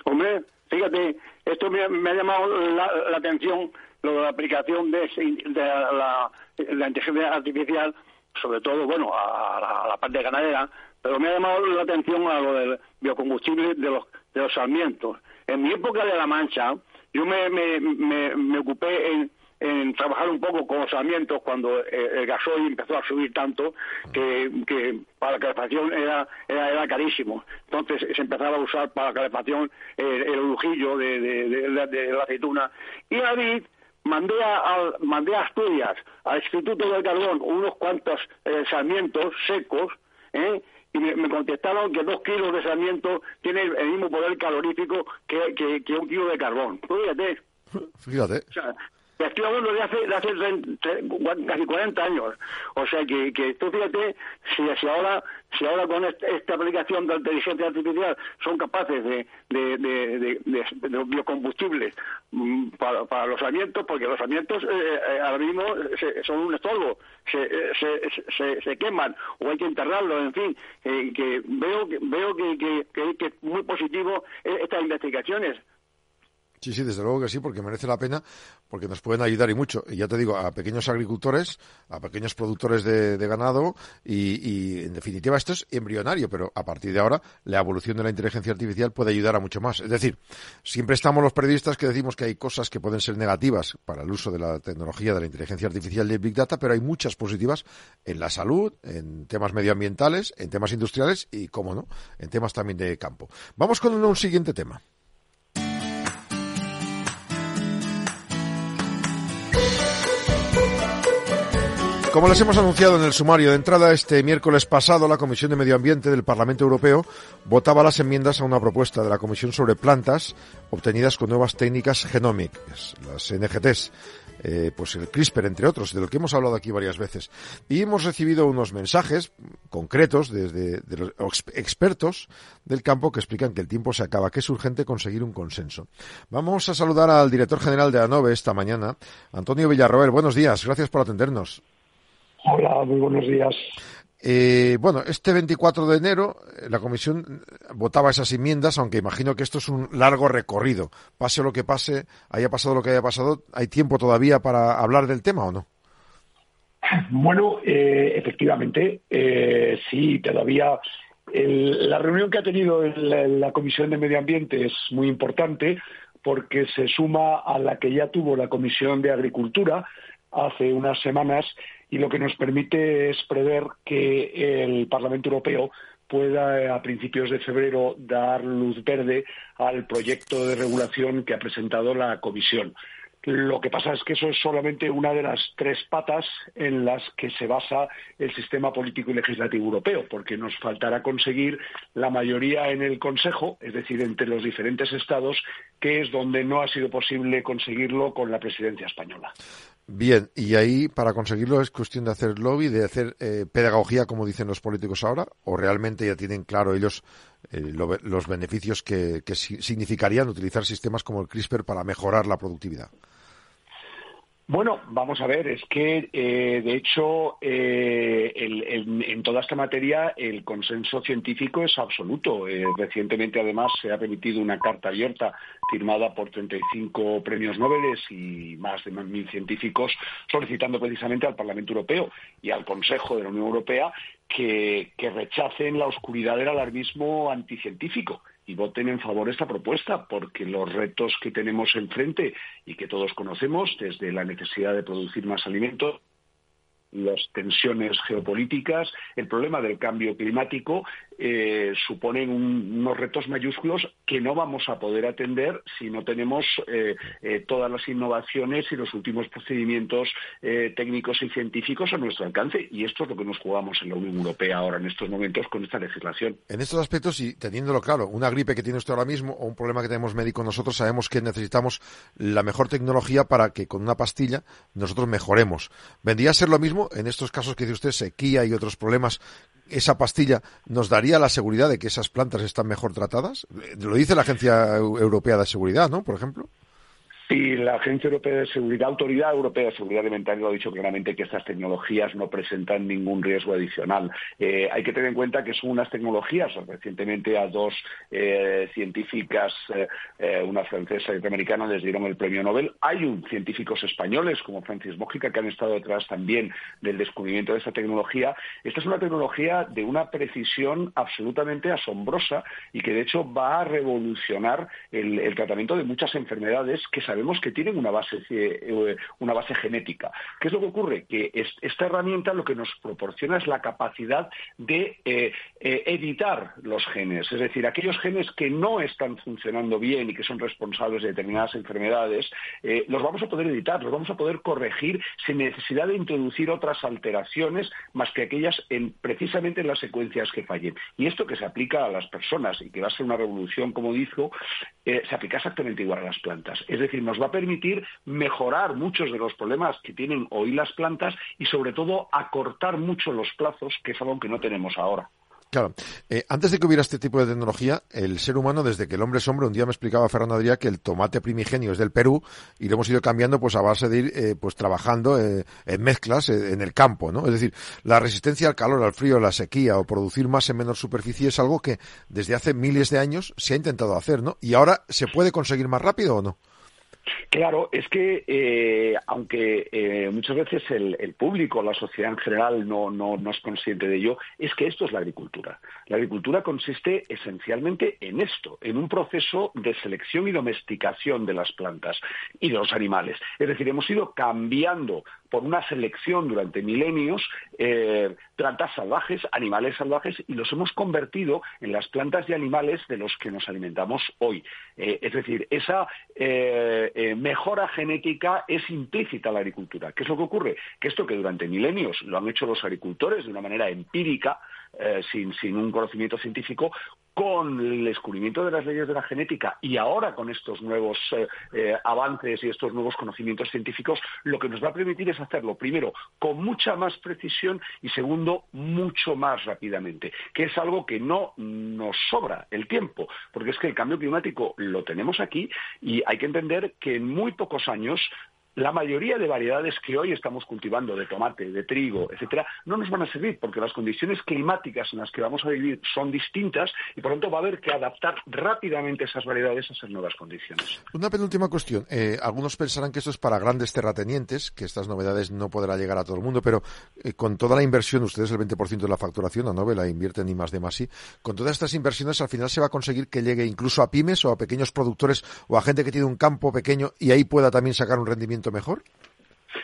[SPEAKER 3] Hombre, fíjate, esto me, ha llamado la, atención lo de la aplicación de, la, la inteligencia artificial sobre todo, bueno, a, la parte ganadera, pero me ha llamado la atención a lo del biocombustible de los, de los sarmientos. En mi época de La Mancha, yo me, me, me, ocupé en, en trabajar un poco con los sarmientos cuando el gasoil empezó a subir tanto que, que para la calefacción era, era, era, carísimo. Entonces se empezaba a usar para la calefacción el, el lujillo de, de, la aceituna. Y la vid mandé a, mandé a Asturias, al Instituto del Carbón, unos cuantos eh, sarmientos secos, ¿eh? y me, contestaron que dos kilos de sarmiento tienen el mismo poder calorífico que, que, un kilo de carbón. Fíjate.
[SPEAKER 2] Fíjate.
[SPEAKER 3] Estoy hablando de hace, de hace casi 40 años. O sea que, que tú fíjate, si, ahora si ahora con esta aplicación de inteligencia artificial son capaces de, de, de, de biocombustibles mm, para, para, los alimentos, porque los alimentos eh, eh, ahora mismo son un estorbo, se, se, se, se, queman o hay que enterrarlos, en fin, eh, que veo, veo que, que, que, que es muy positivo estas investigaciones.
[SPEAKER 2] Sí, sí, desde luego que sí, porque merece la pena, porque nos pueden ayudar y mucho. Y ya te digo, a pequeños agricultores, a pequeños productores de, ganado y, en definitiva, esto es embrionario, pero a partir de ahora la evolución de la inteligencia artificial puede ayudar a mucho más. Es decir, siempre estamos los periodistas que decimos que hay cosas que pueden ser negativas para el uso de la tecnología de la inteligencia artificial y Big Data, pero hay muchas positivas en la salud, en temas medioambientales, en temas industriales y, cómo no, en temas también de campo. Vamos con un siguiente tema. Como les hemos anunciado en el sumario de entrada, este miércoles pasado la Comisión de Medio Ambiente del Parlamento Europeo votaba las enmiendas a una propuesta de la Comisión sobre plantas obtenidas con nuevas técnicas genómicas, las NGTs, eh, pues el CRISPR, entre otros, de lo que hemos hablado aquí varias veces. Y hemos recibido unos mensajes concretos desde de los expertos del campo que explican que el tiempo se acaba, que es urgente conseguir un consenso. Vamos a saludar al director general de ANOVE esta mañana, Antonio Villarroel. Buenos días, gracias por atendernos.
[SPEAKER 6] Hola, muy buenos días.
[SPEAKER 2] Eh, bueno, este 24 de enero eh, la Comisión votaba esas enmiendas, aunque imagino que esto es un largo recorrido. Pase lo que pase, haya pasado lo que haya pasado, ¿hay tiempo todavía para hablar del tema o no?
[SPEAKER 6] Bueno, eh, efectivamente, sí, todavía. la reunión que ha tenido la Comisión de Medio Ambiente es muy importante porque se suma a la que ya tuvo la Comisión de Agricultura hace unas semanas y lo que nos permite es prever que el Parlamento Europeo pueda eh, a principios de febrero dar luz verde al proyecto de regulación que ha presentado la Comisión. Lo que pasa es que eso es solamente una de las tres patas en las que se basa el sistema político y legislativo europeo, porque nos faltará conseguir la mayoría en el Consejo, es decir, entre los diferentes Estados, que es donde no ha sido posible conseguirlo con la presidencia española.
[SPEAKER 2] Bien, y ahí para conseguirlo es cuestión de hacer lobby, de hacer eh, pedagogía, como dicen los políticos ahora, o realmente ya tienen claro ellos eh, los beneficios que significarían utilizar sistemas como el CRISPR para mejorar la productividad.
[SPEAKER 6] Bueno, vamos a ver, es que eh, de hecho eh, en toda esta materia el consenso científico es absoluto. Eh, recientemente además se ha remitido una carta abierta firmada por 35 premios Nobel y más de mil científicos solicitando precisamente al Parlamento Europeo y al Consejo de la Unión Europea que rechacen la oscuridad del alarmismo anticientífico y voten en favor de esta propuesta, porque los retos que tenemos enfrente y que todos conocemos, desde la necesidad de producir más alimentos, las tensiones geopolíticas, el problema del cambio climático, eh, suponen unos retos mayúsculos que no vamos a poder atender si no tenemos eh, eh, todas las innovaciones y los últimos procedimientos técnicos y científicos a nuestro alcance. Y esto es lo que nos jugamos en la Unión Europea ahora en estos momentos con esta legislación.
[SPEAKER 2] En estos aspectos, y teniéndolo claro, una gripe que tiene usted ahora mismo o un problema que tenemos médico nosotros, sabemos que necesitamos la mejor tecnología para que con una pastilla nosotros mejoremos. ¿Vendría a ser lo mismo en estos casos que dice usted, sequía y otros problemas esa pastilla nos daría la seguridad de que esas plantas están mejor tratadas? Lo dice la Agencia Europea de Seguridad, ¿no? Por ejemplo.
[SPEAKER 6] Sí, la Agencia Europea de Seguridad, Autoridad Europea de Seguridad Alimentaria, lo ha dicho claramente que estas tecnologías no presentan ningún riesgo adicional. Eh, hay que tener en cuenta que son unas tecnologías, recientemente a dos eh, científicas, eh, una francesa y otra americana, les dieron el premio Nobel. Hay un, científicos españoles como Francis Mójica que han estado detrás también del descubrimiento de esta tecnología. Esta es una tecnología de una precisión absolutamente asombrosa y que de hecho va a revolucionar el, el tratamiento de muchas enfermedades que sabemos sabemos que tienen una base, eh, una base genética. ¿Qué es lo que ocurre? Que esta herramienta lo que nos proporciona es la capacidad de eh, eh, editar los genes, es decir, aquellos genes que no están funcionando bien y que son responsables de determinadas enfermedades, los vamos a poder editar, los vamos a poder corregir sin necesidad de introducir otras alteraciones más que aquellas en, precisamente en las secuencias que fallen. Y esto que se aplica a las personas y que va a ser una revolución, como dijo, se aplica exactamente igual a las plantas. Es decir, nos va a permitir mejorar muchos de los problemas que tienen hoy las plantas y sobre todo acortar mucho los plazos, que es algo que no tenemos ahora.
[SPEAKER 2] Claro. Eh, antes de que hubiera este tipo de tecnología, el ser humano, desde que el hombre es hombre, un día me explicaba Fernando Adrià que el tomate primigenio es del Perú y lo hemos ido cambiando pues a base de ir eh, pues trabajando eh, en mezclas en el campo, ¿no? Es decir, la resistencia al calor, al frío, a la sequía o producir más en menor superficie es algo que desde hace miles de años se ha intentado hacer, ¿no? Y ahora se puede conseguir más rápido o no?
[SPEAKER 6] Claro, es que eh, aunque eh, muchas veces el, público, la sociedad en general no, no, no, es consciente de ello, es que esto es la agricultura. La agricultura consiste esencialmente en esto, en un proceso de selección y domesticación de las plantas y de los animales. Es decir, hemos ido cambiando por una selección durante milenios eh, plantas salvajes, animales salvajes, y los hemos convertido en las plantas y animales de los que nos alimentamos hoy. Eh, es decir, esa eh, mejora genética es implícita en la agricultura. ¿Qué es lo que ocurre? Que esto que durante milenios lo han hecho los agricultores de una manera empírica, sin, sin, un conocimiento científico, con el descubrimiento de las leyes de la genética y ahora con estos nuevos eh, eh, avances y estos nuevos conocimientos científicos, lo que nos va a permitir es hacerlo, primero, con mucha más precisión y segundo, mucho más rápidamente, que es algo que no nos sobra el tiempo, porque es que el cambio climático lo tenemos aquí y hay que entender que en muy pocos años la mayoría de variedades que hoy estamos cultivando, de tomate, de trigo, etcétera, no nos van a servir porque las condiciones climáticas en las que vamos a vivir son distintas y por lo tanto va a haber que adaptar rápidamente esas variedades a esas nuevas condiciones.
[SPEAKER 2] Una penúltima cuestión. Eh, algunos pensarán que esto es para grandes terratenientes, que estas novedades no podrán llegar a todo el mundo, pero eh, con toda la inversión, ustedes el 20% de la facturación, la novela invierten y más de más y, con todas estas inversiones al final se va a conseguir que llegue incluso a pymes o a pequeños productores o a gente que tiene un campo pequeño y ahí pueda también sacar un rendimiento mejor?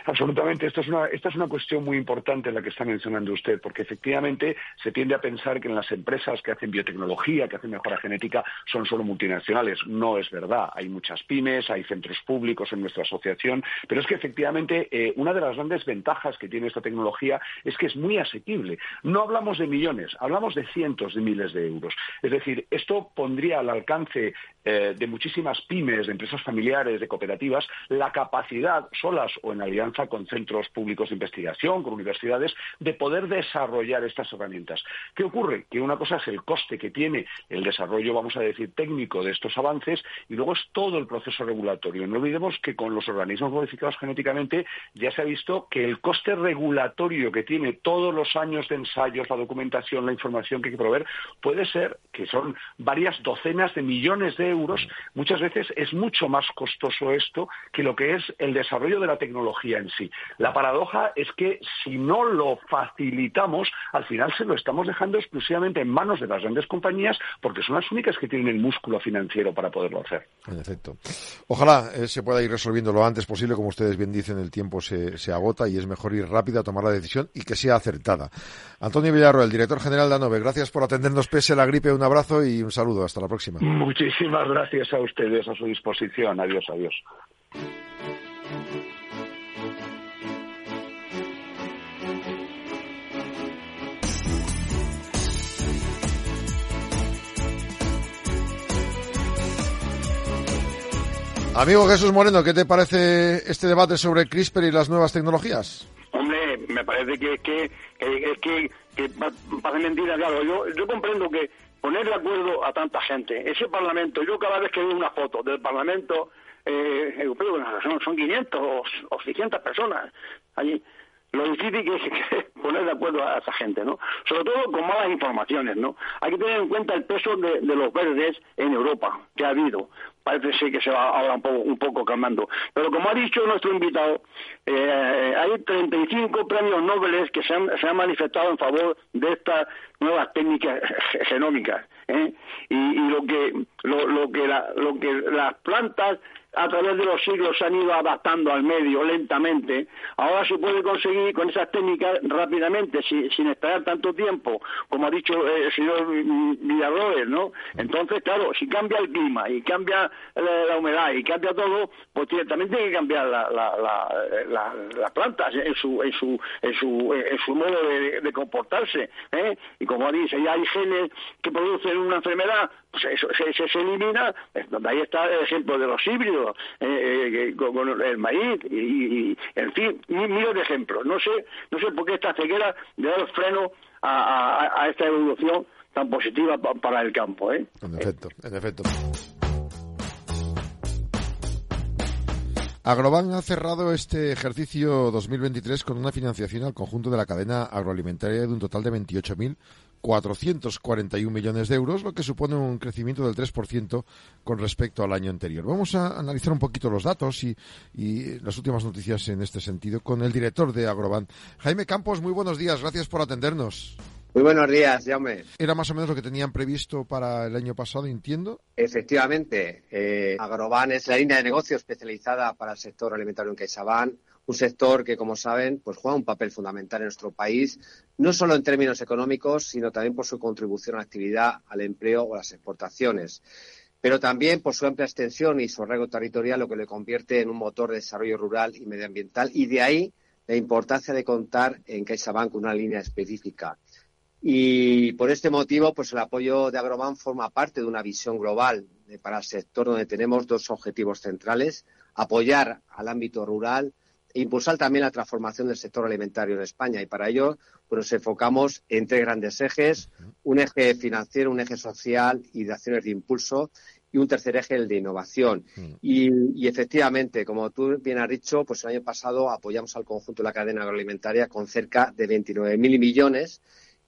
[SPEAKER 6] Absolutamente. Esto es una, esta es una cuestión muy importante la que está mencionando usted, porque efectivamente se tiende a pensar que en las empresas que hacen biotecnología, que hacen mejora genética, son solo multinacionales. No es verdad. Hay muchas pymes, hay centros públicos en nuestra asociación, pero es que efectivamente eh, una de las grandes ventajas que tiene esta tecnología es que es muy asequible. No hablamos de millones, hablamos de cientos de miles de euros. Es decir, esto pondría al alcance eh, de muchísimas pymes, de empresas familiares, de cooperativas, la capacidad, solas o en alianza con centros públicos de investigación, con universidades, de poder desarrollar estas herramientas. ¿Qué ocurre? Que una cosa es el coste que tiene el desarrollo, vamos a decir, técnico de estos avances y luego es todo el proceso regulatorio. No olvidemos que con los organismos modificados genéticamente ya se ha visto que el coste regulatorio que tiene todos los años de ensayos, la documentación, la información que hay que proveer, puede ser que son varias docenas de millones de euros, muchas veces es mucho más costoso esto que lo que es el desarrollo de la tecnología en sí. La paradoja es que si no lo facilitamos, al final se lo estamos dejando exclusivamente en manos de las grandes compañías porque son las únicas que tienen el músculo financiero para poderlo hacer.
[SPEAKER 2] En efecto. Ojalá eh, se pueda ir resolviendo lo antes posible, como ustedes bien dicen, el tiempo se, se agota y es mejor ir rápido a tomar la decisión y que sea acertada. Antonio Villarro, el director general de ANOVE, gracias por atendernos pese a la gripe. Un abrazo y un saludo. Hasta la próxima.
[SPEAKER 6] Muchísimas gracias a ustedes, a su disposición. Adiós, adiós.
[SPEAKER 2] Amigo Jesús Moreno, ¿qué te parece este debate sobre CRISPR y las nuevas tecnologías?
[SPEAKER 3] Hombre, me parece que que, que, que, que parece mentira, claro. Yo, yo comprendo que poner de acuerdo a tanta gente, ese Parlamento, yo cada vez que veo una foto del Parlamento eh, europeo, son, son 500 o, o 600 personas allí, lo difícil que es poner de acuerdo a esa gente, ¿no? Sobre todo con malas informaciones, ¿no? Hay que tener en cuenta el peso de, los verdes en Europa que ha habido. Parece ser que se va ahora un poco, un poco calmando. Pero como ha dicho nuestro invitado, eh, hay 35 premios Nobel que se han, se han manifestado en favor de estas nuevas técnicas genómicas. ¿eh? Y, y lo que lo, lo que la, lo que las plantas a través de los siglos se han ido adaptando al medio lentamente. Ahora se puede conseguir con esas técnicas rápidamente, sin, esperar tanto tiempo, como ha dicho eh, el señor Villarroel, ¿no? Entonces, claro, si cambia el clima y cambia la, humedad y cambia todo, pues también tiene que cambiar la, la, la, las plantas en su, en su, en su, en su modo de, de comportarse. ¿eh? Y como dice, ya hay genes que producen una enfermedad, eso se, se, se elimina, donde ahí está el ejemplo de los híbridos eh, eh, el maíz y, en fin, miles de ejemplos. No sé, no sé por qué esta ceguera de dar freno a, a, esta evolución tan positiva pa, para el campo. ¿eh?
[SPEAKER 2] En efecto, en efecto. Agroban ha cerrado este ejercicio 2023 con una financiación al conjunto de la cadena agroalimentaria de un total de 28.441 millones de euros, lo que supone un crecimiento del 3% con respecto al año anterior. Vamos a analizar un poquito los datos y, y, las últimas noticias en este sentido con el director de Agroban. Jaime Campos, muy buenos días, gracias por atendernos.
[SPEAKER 7] Muy buenos días, Jaume.
[SPEAKER 2] ¿Era más o menos lo que tenían previsto para el año pasado, entiendo?
[SPEAKER 7] Efectivamente. Eh, Agroban es la línea de negocio especializada para el sector alimentario en CaixaBank, un sector que, como saben, pues juega un papel fundamental en nuestro país, no solo en términos económicos, sino también por su contribución a la actividad, al empleo o a las exportaciones. Pero también por su amplia extensión y su arraigo territorial, lo que le convierte en un motor de desarrollo rural y medioambiental, y de ahí la importancia de contar en CaixaBank una línea específica. Y por este motivo, pues el apoyo de Agroban forma parte de una visión global para el sector donde tenemos dos objetivos centrales, apoyar al ámbito rural e impulsar también la transformación del sector alimentario en España. Y para ello, pues nos enfocamos en tres grandes ejes, un eje financiero, un eje social y de acciones de impulso, y un tercer eje, el de innovación. Mm. Y, y, efectivamente, como tú bien has dicho, pues el año pasado apoyamos al conjunto de la cadena agroalimentaria con cerca de 29.000 millones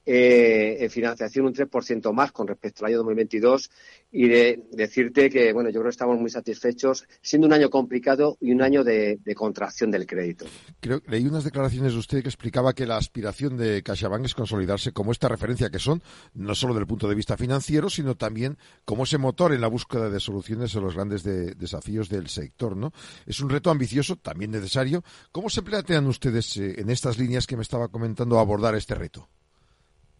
[SPEAKER 7] eh, en financiación un 3% más con respecto al año 2022 y de decirte que, bueno, yo creo que estamos muy satisfechos, siendo un año complicado y un año de, contracción del crédito.
[SPEAKER 2] Creo leí unas declaraciones de usted que explicaba que la aspiración de CaixaBank es consolidarse como esta referencia que son, no solo desde el punto de vista financiero, sino también como ese motor en la búsqueda de soluciones a los grandes desafíos del sector, ¿no? Es un reto ambicioso, también necesario. ¿Cómo se plantean ustedes eh, en estas líneas que me estaba comentando abordar este reto?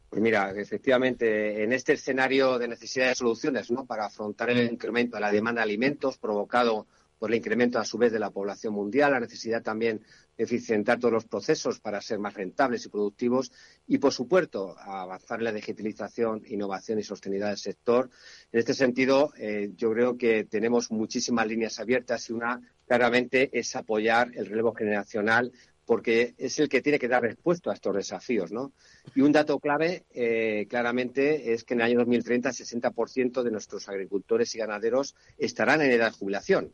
[SPEAKER 7] Pues mira, efectivamente, en este escenario de necesidad de soluciones ¿no? para afrontar el incremento de la demanda de alimentos provocado por el incremento a su vez de la población mundial, la necesidad también de eficientar todos los procesos para ser más rentables y productivos y, por supuesto, avanzar en la digitalización, innovación y sostenibilidad del sector. En este sentido, eh, yo creo que tenemos muchísimas líneas abiertas y una claramente es apoyar el relevo generacional porque es el que tiene que dar respuesta a estos desafíos, ¿no? Y un dato clave, eh, claramente, es que en el año 2030 el 60% de nuestros agricultores y ganaderos estarán en edad de jubilación.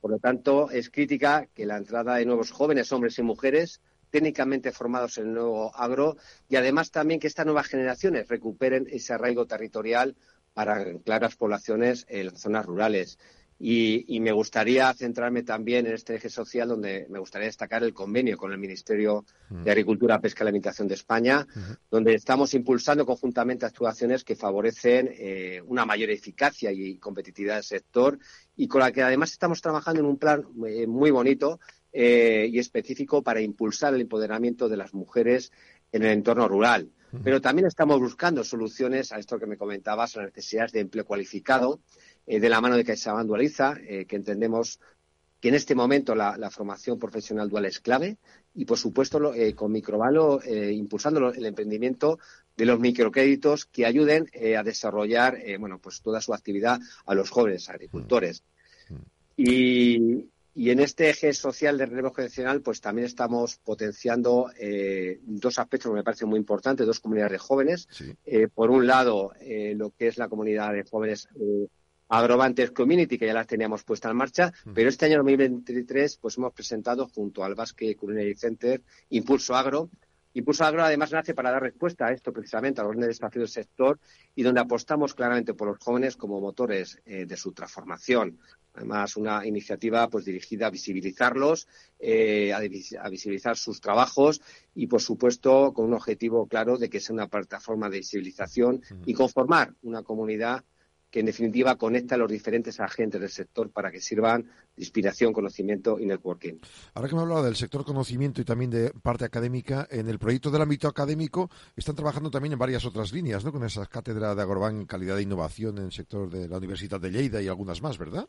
[SPEAKER 7] Por lo tanto, es crítica que la entrada de nuevos jóvenes, hombres y mujeres, técnicamente formados en el nuevo agro, y además también que estas nuevas generaciones recuperen ese arraigo territorial para anclar las poblaciones en las zonas rurales. Y, me gustaría centrarme también en este eje social, donde me gustaría destacar el convenio con el Ministerio de Agricultura, Pesca y Alimentación de España, donde estamos impulsando conjuntamente actuaciones que favorecen eh, una mayor eficacia y competitividad del sector y con la que además estamos trabajando en un plan eh, muy bonito eh, y específico para impulsar el empoderamiento de las mujeres en el entorno rural. Pero también estamos buscando soluciones a esto que me comentabas, a las necesidades de empleo cualificado eh, de la mano de CaixaBank Dualiza, eh, que entendemos que en este momento la, formación profesional dual es clave y, por supuesto, eh, con Microvalo impulsando el emprendimiento de los microcréditos que ayuden a desarrollar bueno, pues toda su actividad a los jóvenes agricultores. Mm. Y, en este eje social de relevo generacional, pues también estamos potenciando dos aspectos que me parecen muy importantes, dos comunidades de jóvenes. por un lado, lo que es la comunidad de jóvenes Agrovantes Community, que ya las teníamos puestas en marcha, pero este año 2023 pues hemos presentado junto al Basque Culinary Center Impulso Agro. Impulso Agro además nace para dar respuesta a esto precisamente, a los grandes desafíos del sector y donde apostamos claramente por los jóvenes como motores eh, de su transformación. Además, una iniciativa pues dirigida a visibilizarlos, eh, a, visibilizar sus trabajos y, por supuesto, con un objetivo claro de que sea una plataforma de visibilización y conformar una comunidad que en definitiva conecta a los diferentes agentes del sector para que sirvan de inspiración, conocimiento y networking.
[SPEAKER 2] Ahora que me hablado del sector conocimiento y también de parte académica, en el proyecto del ámbito académico están trabajando también en varias otras líneas, ¿no? Con esas cátedras de Agorban Calidad de Innovación en el sector de la Universidad de Lleida y algunas más, ¿verdad?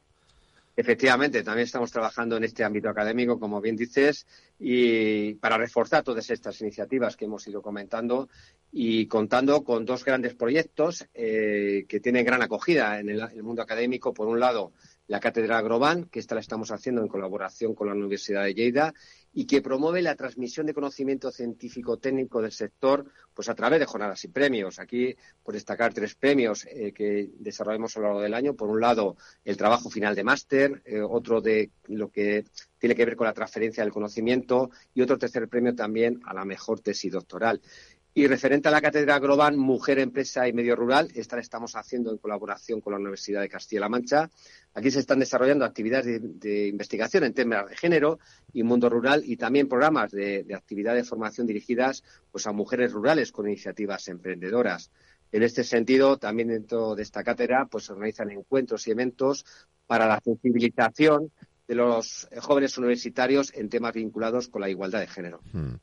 [SPEAKER 7] Efectivamente, también estamos trabajando en este ámbito académico, como bien dices, y para reforzar todas estas iniciativas que hemos ido comentando y contando con dos grandes proyectos eh, que tienen gran acogida en el, mundo académico. Por un lado, la Cátedra Agroban, que esta la estamos haciendo en colaboración con la Universidad de Lleida, y que promueve la transmisión de conocimiento científico técnico del sector pues a través de jornadas y premios. Aquí, por destacar tres premios eh, que desarrollamos a lo largo del año. Por un lado, el trabajo final de máster, eh, otro de lo que tiene que ver con la transferencia del conocimiento y otro tercer premio también a la mejor tesis doctoral. Y referente a la cátedra global Mujer, Empresa y Medio Rural, esta la estamos haciendo en colaboración con la Universidad de Castilla-La Mancha. Aquí se están desarrollando actividades de, investigación en temas de género y mundo rural y también programas de, actividad de formación dirigidas pues, a mujeres rurales con iniciativas emprendedoras. En este sentido, también dentro de esta cátedra pues, se organizan encuentros y eventos para la sensibilización de los jóvenes universitarios en temas vinculados con la igualdad de género. Hmm.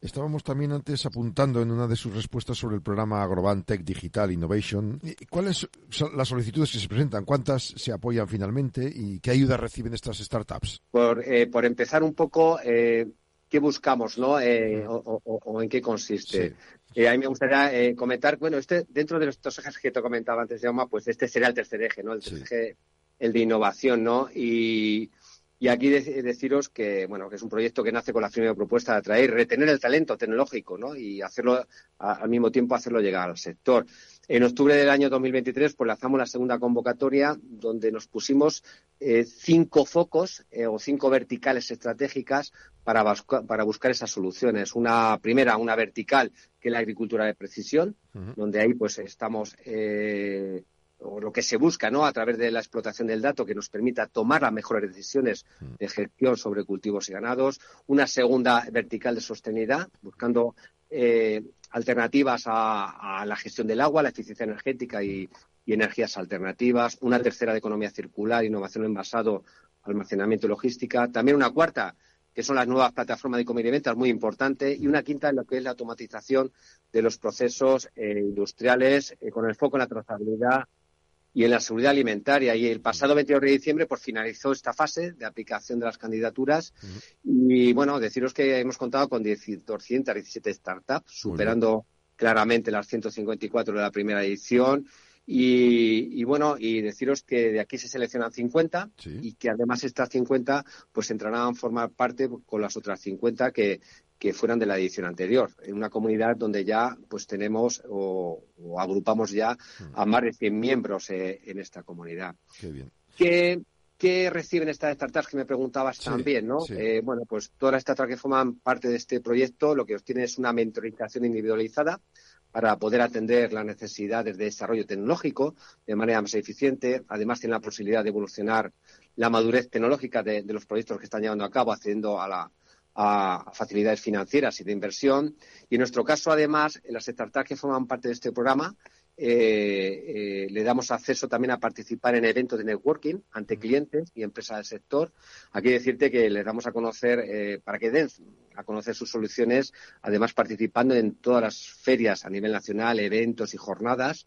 [SPEAKER 2] Estábamos también antes apuntando en una de sus respuestas sobre el programa Agroban Tech Digital Innovation. ¿Cuáles son las solicitudes que se presentan? ¿Cuántas se apoyan finalmente? ¿Y qué ayuda reciben estas startups?
[SPEAKER 7] Por, eh, por empezar un poco, eh, ¿qué buscamos no? Eh, o, en qué consiste? a mí me gustaría comentar, bueno, este dentro de estos ejes que te comentaba antes, Jaume, pues este sería el tercer eje, ¿no? El tercer eje, el de innovación, ¿no? Y y aquí deciros que, bueno, que es un proyecto que nace con la primera propuesta de atraer, retener el talento tecnológico, ¿no? Y hacerlo, al mismo tiempo, hacerlo llegar al sector. En octubre del año 2023, pues lanzamos la segunda convocatoria, donde nos pusimos eh, cinco focos eh, o cinco verticales estratégicas para, para, buscar esas soluciones. Una primera, una vertical, que es la agricultura de precisión, donde ahí pues estamos eh, o lo que se busca ¿no? a través de la explotación del dato que nos permita tomar las mejores decisiones de gestión sobre cultivos y ganados. Una segunda vertical de sostenibilidad, buscando eh, alternativas a, la gestión del agua, la eficiencia energética y, energías alternativas. Una tercera de economía circular, innovación envasado, almacenamiento y logística. También una cuarta que son las nuevas plataformas de comida y ventas, muy importante, y una quinta en lo que es la automatización de los procesos eh, industriales, eh, con el foco en la trazabilidad y en la seguridad alimentaria. Y el pasado 22 de diciembre pues, finalizó esta fase de aplicación de las candidaturas. Y bueno, deciros que hemos contado con 217 startups, superando claramente las 154 de la primera edición. Y, bueno, y deciros que de aquí se seleccionan 50 y que además estas 50 pues entrarán a formar parte con las otras 50 que, que fueran de la edición anterior, en una comunidad donde ya pues tenemos o, agrupamos ya a más de 100 miembros eh, en esta comunidad.
[SPEAKER 2] Qué bien.
[SPEAKER 7] ¿Qué, reciben estas startups que me preguntabas también, no? Eh, bueno, pues todas las startups que forman parte de este proyecto lo que obtienen es una mentorización individualizada para poder atender las necesidades de desarrollo tecnológico de manera más eficiente. Además, tienen la posibilidad de evolucionar la madurez tecnológica de los proyectos que están llevando a cabo, accediendo a la, a facilidades financieras y de inversión. Y en nuestro caso, además, las startups que forman parte de este programa, eh, eh, le damos acceso también a participar en eventos de networking ante clientes y empresas del sector. Aquí decirte que les damos a conocer, eh, para que den a conocer sus soluciones, además participando en todas las ferias a nivel nacional, eventos y jornadas,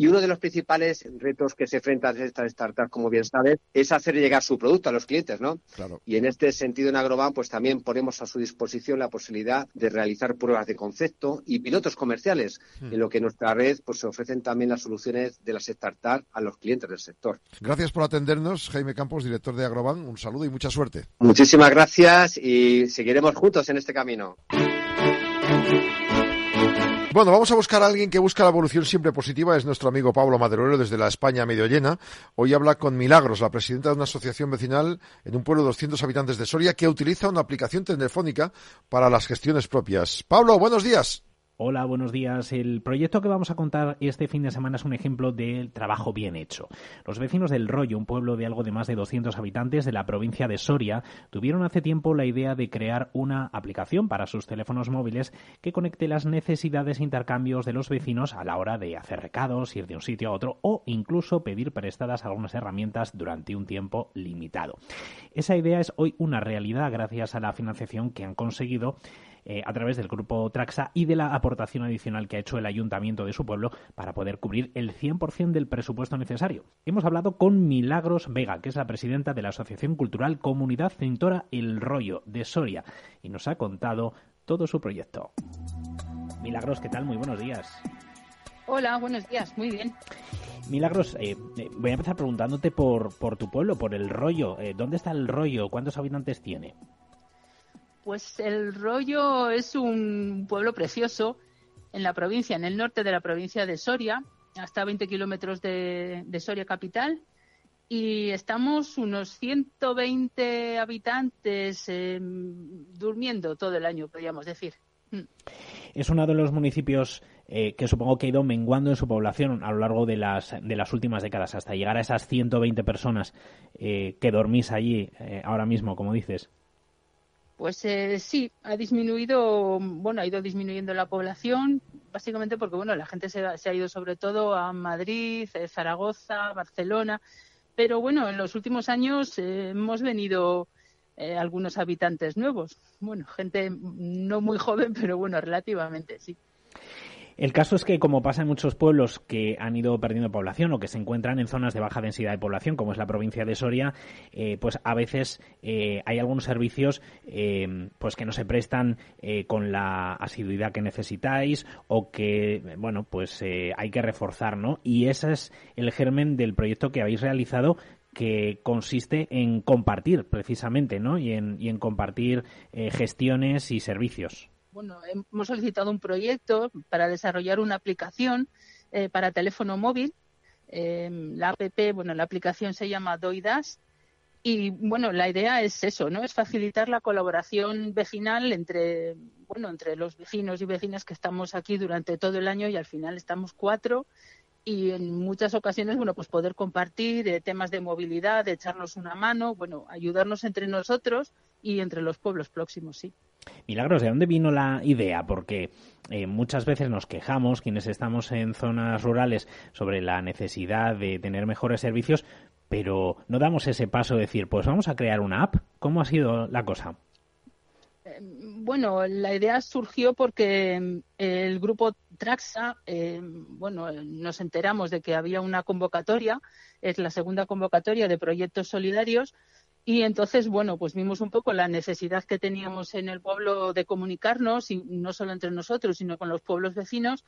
[SPEAKER 7] y uno de los principales retos que se enfrentan estas startups, como bien sabes, es hacer llegar su producto a los clientes, ¿no?
[SPEAKER 2] Claro.
[SPEAKER 7] Y en este sentido, en Agroban, pues también ponemos a su disposición la posibilidad de realizar pruebas de concepto y pilotos comerciales, hmm. en lo que en nuestra red pues se ofrecen también las soluciones de las startups a los clientes del sector.
[SPEAKER 2] Gracias por atendernos, Jaime Campos, director de Agroban. Un saludo y mucha suerte.
[SPEAKER 7] Muchísimas gracias y seguiremos juntos en este camino.
[SPEAKER 2] Bueno, vamos a buscar a alguien que busca la evolución siempre positiva. Es nuestro amigo Pablo Maderero desde la España medio llena. Hoy habla con Milagros, la presidenta de una asociación vecinal en un pueblo de 200 habitantes de Soria que utiliza una aplicación telefónica para las gestiones propias. Pablo, buenos días.
[SPEAKER 8] Hola, buenos días. El proyecto que vamos a contar este fin de semana es un ejemplo del trabajo bien hecho. Los vecinos del Rollo, un pueblo de algo de más de 200 habitantes de la provincia de Soria, tuvieron hace tiempo la idea de crear una aplicación para sus teléfonos móviles que conecte las necesidades e intercambios de los vecinos a la hora de hacer recados, ir de un sitio a otro o incluso pedir prestadas algunas herramientas durante un tiempo limitado. Esa idea es hoy una realidad gracias a la financiación que han conseguido eh, a través del grupo Traxa y de la aportación adicional que ha hecho el ayuntamiento de su pueblo para poder cubrir el 100% del presupuesto necesario. Hemos hablado con Milagros Vega, que es la presidenta de la Asociación Cultural Comunidad Cintora El Rollo de Soria, y nos ha contado todo su proyecto. Milagros, ¿qué tal? Muy buenos días.
[SPEAKER 9] Hola, buenos días, muy bien.
[SPEAKER 8] Milagros, eh, eh, voy a empezar preguntándote por, por tu pueblo, por el rollo. ¿Dónde está el rollo? ¿Cuántos habitantes tiene?
[SPEAKER 9] Pues el Rollo es un pueblo precioso en la provincia, en el norte de la provincia de Soria, hasta 20 kilómetros de, Soria capital. Y estamos unos 120 habitantes em, durmiendo todo el año, podríamos decir. Mm.
[SPEAKER 8] Es uno de los municipios eh, que supongo que ha ido menguando en su población a lo largo de las, de las últimas décadas, hasta llegar a esas 120 personas eh, que dormís allí eh, ahora mismo, como dices.
[SPEAKER 9] Pues eh, sí, ha disminuido, bueno, ha ido disminuyendo la población, básicamente porque, bueno, la gente se, ha ido sobre todo a Madrid, eh, Zaragoza, Barcelona, pero bueno, en los últimos años eh, hemos venido algunos habitantes nuevos, bueno, gente no muy joven, pero bueno, relativamente, sí.
[SPEAKER 8] El caso es que, como pasa en muchos pueblos que han ido perdiendo población o que se encuentran en zonas de baja densidad de población, como es la provincia de Soria, eh, pues a veces eh, hay algunos servicios eh, pues que no se prestan con la asiduidad que necesitáis o que, bueno, pues hay que reforzar, ¿no? Y ese es el germen del proyecto que habéis realizado que consiste en compartir precisamente, ¿no? Y en, y en compartir gestiones y servicios
[SPEAKER 9] bueno, hemos solicitado un proyecto para desarrollar una aplicación eh, para teléfono móvil. Em, la app, bueno, la aplicación se llama Doidas y bueno, la idea es eso, ¿no? Es facilitar la colaboración vecinal entre, bueno, entre los vecinos y vecinas que estamos aquí durante todo el año y al final estamos cuatro y en muchas ocasiones, bueno, pues poder compartir eh, temas de movilidad, echarnos una mano, bueno, ayudarnos entre nosotros y entre los pueblos próximos, sí.
[SPEAKER 8] Milagros, ¿de dónde vino la idea? Porque eh, muchas veces nos quejamos, quienes estamos en zonas rurales, sobre la necesidad de tener mejores servicios, pero no damos ese paso de decir, pues vamos a crear una app. ¿Cómo ha sido la cosa?
[SPEAKER 9] Eh, bueno, la idea surgió porque el grupo Traxa, eh, bueno, nos enteramos de que había una convocatoria, es la segunda convocatoria de proyectos solidarios, y entonces, bueno, pues vimos un poco la necesidad que teníamos en el pueblo de comunicarnos, y no solo entre nosotros, sino con los pueblos vecinos.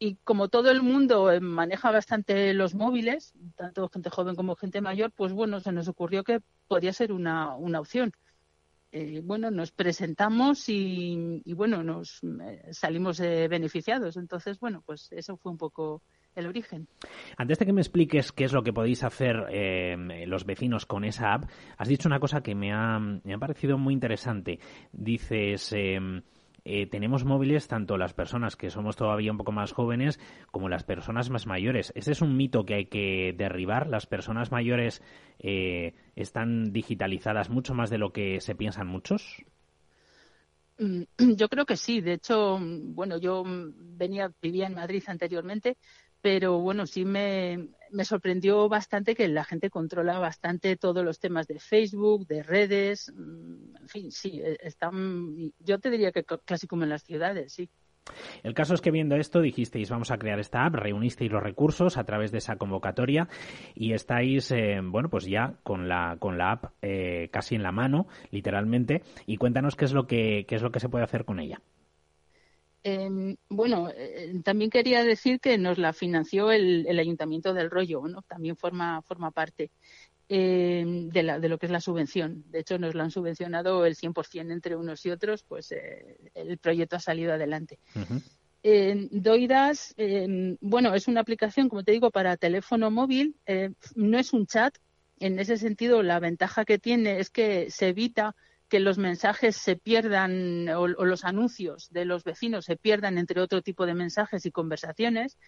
[SPEAKER 9] Y como todo el mundo eh, maneja bastante los móviles, tanto gente joven como gente mayor, pues bueno, se nos ocurrió que podía ser una, una opción. Eh, bueno, nos presentamos y, bueno, nos eh, salimos beneficiados. Entonces, bueno, pues eso fue un poco el origen.
[SPEAKER 8] Antes de que me expliques qué es lo que podéis hacer eh, los vecinos con esa app, has dicho una cosa que me ha, me ha parecido muy interesante. Dices, em, eh, tenemos móviles tanto las personas que somos todavía un poco más jóvenes como las personas más mayores. ¿Ese es un mito que hay que derribar? ¿Las personas mayores eh, están digitalizadas mucho más de lo que se piensan muchos?
[SPEAKER 9] Mm, yo creo que sí. De hecho, bueno, yo venía, vivía en Madrid anteriormente pero bueno, sí me, sorprendió bastante que la gente controla bastante todos los temas de Facebook, de redes, mm, en fin, sí, e, están, yo te diría que casi como en las ciudades, sí.
[SPEAKER 8] El caso es que viendo esto dijisteis vamos a crear esta app, reunisteis los recursos a través de esa convocatoria y estáis, eh, bueno, pues ya con la con la app eh, casi en la mano, literalmente. Y cuéntanos qué es lo que qué es lo que se puede hacer con ella.
[SPEAKER 9] Bueno, eh, también quería decir que nos la financió el, Ayuntamiento del Rollo, ¿no? También forma, forma parte em, de, la, de, lo que es la subvención. De hecho, nos lo han subvencionado el 100% entre unos y otros, pues eh, el proyecto ha salido adelante. Doidas, bueno, es una aplicación, como te digo, para teléfono móvil. Eh, no es un chat. En ese sentido, la ventaja que tiene es que se evita que los mensajes se pierdan o, los anuncios de los vecinos se pierdan entre otro tipo de mensajes y conversaciones.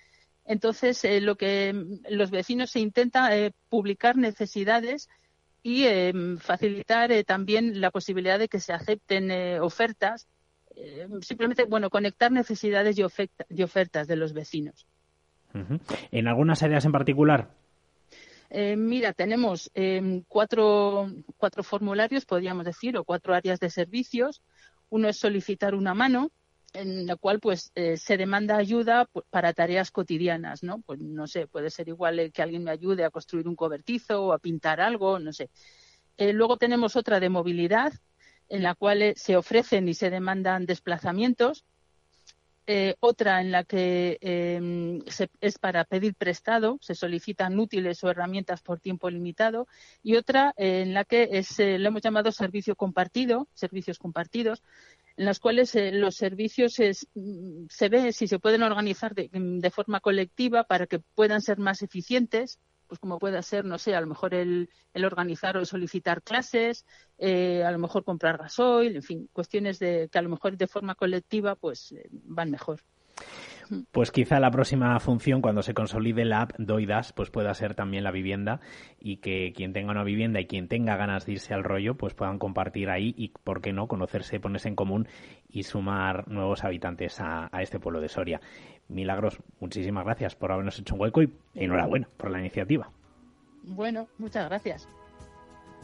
[SPEAKER 9] Entonces, eh, lo que los vecinos se intenta eh, publicar necesidades y eh, facilitar también la posibilidad de que se acepten ofertas. simplemente, bueno, conectar necesidades y, y, ofertas de los vecinos.
[SPEAKER 8] ¿En algunas áreas en particular?
[SPEAKER 9] Eh, mira, tenemos em, cuatro, cuatro formularios, podríamos decir, o cuatro áreas de servicios. Uno es solicitar una mano, en la cual pues eh, se demanda ayuda para tareas cotidianas, ¿no? Pues no sé, puede ser igual que alguien me ayude a construir un cobertizo o a pintar algo, no sé. Eh, luego tenemos otra de movilidad, en la cual se ofrecen y se demandan desplazamientos eh, otra en la que em, es para pedir prestado, se solicitan útiles o herramientas por tiempo limitado, y otra en la que es, eh, lo hemos llamado servicio compartido, servicios compartidos, en las cuales eh, los servicios mm, se ve si se pueden organizar de forma colectiva para que puedan ser más eficientes pues como puede ser, no sé, a lo mejor el, el organizar o solicitar clases, eh, a lo mejor comprar gasoil, en fin, cuestiones de que a lo mejor de forma colectiva pues eh, van mejor.
[SPEAKER 8] Pues quizá la próxima función, cuando se consolide la app Doidas, pues pueda ser también la vivienda y que quien tenga una vivienda y quien tenga ganas de irse al rollo, pues puedan compartir ahí y, ¿por qué no?, conocerse, ponerse en común y sumar nuevos habitantes a este pueblo de Soria. Milagros, muchísimas gracias por habernos hecho un hueco y enhorabuena por la iniciativa.
[SPEAKER 9] Bueno, muchas gracias.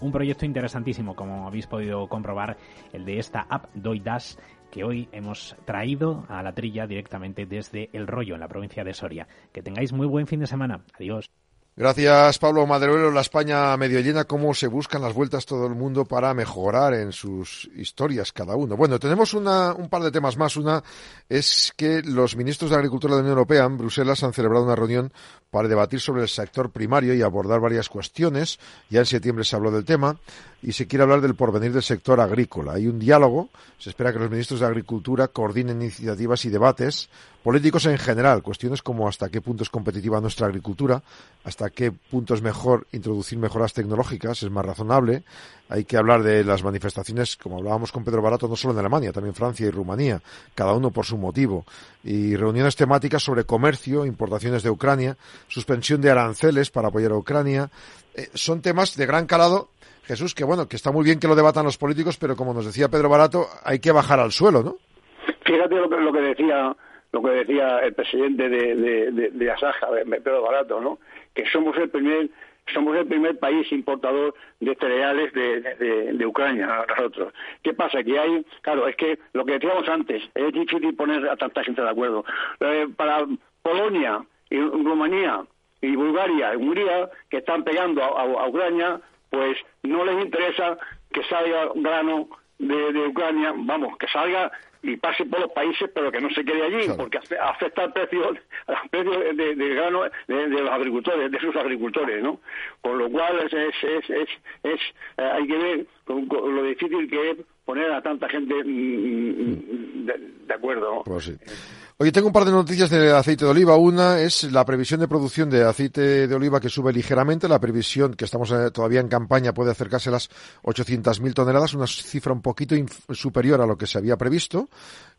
[SPEAKER 8] Un proyecto interesantísimo, como habéis podido comprobar, el de esta app Doidas que hoy hemos traído a la trilla directamente desde El Rollo, en la provincia de Soria. Que tengáis muy buen fin de semana. Adiós.
[SPEAKER 2] Gracias, Pablo Madruelo. La España medio llena, cómo se buscan las vueltas todo el mundo para mejorar en sus historias cada uno. Bueno, tenemos una, un par de temas más. Una es que los ministros de Agricultura de la Unión Europea en Bruselas han celebrado una reunión para debatir sobre el sector primario y abordar varias cuestiones. Ya en septiembre se habló del tema y se quiere hablar del porvenir del sector agrícola. Hay un diálogo. Se espera que los ministros de Agricultura coordinen iniciativas y debates políticos en general, cuestiones como hasta qué punto es competitiva nuestra agricultura, hasta qué punto es mejor introducir mejoras tecnológicas, es más razonable. Hay que hablar de las manifestaciones, como hablábamos con Pedro Barato, no solo en Alemania, también Francia y Rumanía, cada uno por su motivo, y reuniones temáticas sobre comercio, importaciones de Ucrania, suspensión de aranceles para apoyar a Ucrania. Eh, son temas de gran calado Jesús, que bueno, que está muy bien que lo debatan los políticos, pero como nos decía Pedro Barato, hay que bajar al suelo, ¿no?
[SPEAKER 3] Fíjate lo que, lo que decía lo que decía el presidente de, de, Asaja, Pedro Barato, ¿no? Que somos el primer somos el primer país importador de cereales de, de, Ucrania, nosotros. ¿Qué pasa? Que hay, claro, es que lo que decíamos antes, es difícil poner a tanta gente de acuerdo. Eh, para Polonia y Rumanía y Bulgaria y Hungría, que están pegando a Ucrania, pues no les interesa que salga grano de, Ucrania, vamos, que salga y pase por los países, pero que no se quede allí, porque afecta al precio, al precio de, grano de, los agricultores, de sus agricultores, ¿no? Con lo cual es, es, es, es, eh, hay que ver lo difícil que es poner a tanta gente mm, mm, de, acuerdo.
[SPEAKER 2] Pues Oye, tengo un par de noticias de aceite de oliva. Una es la previsión de producción de aceite de oliva que sube ligeramente. La previsión, que estamos eh, todavía en campaña, puede acercarse a las 800.000 toneladas, una cifra un poquito superior a lo que se había previsto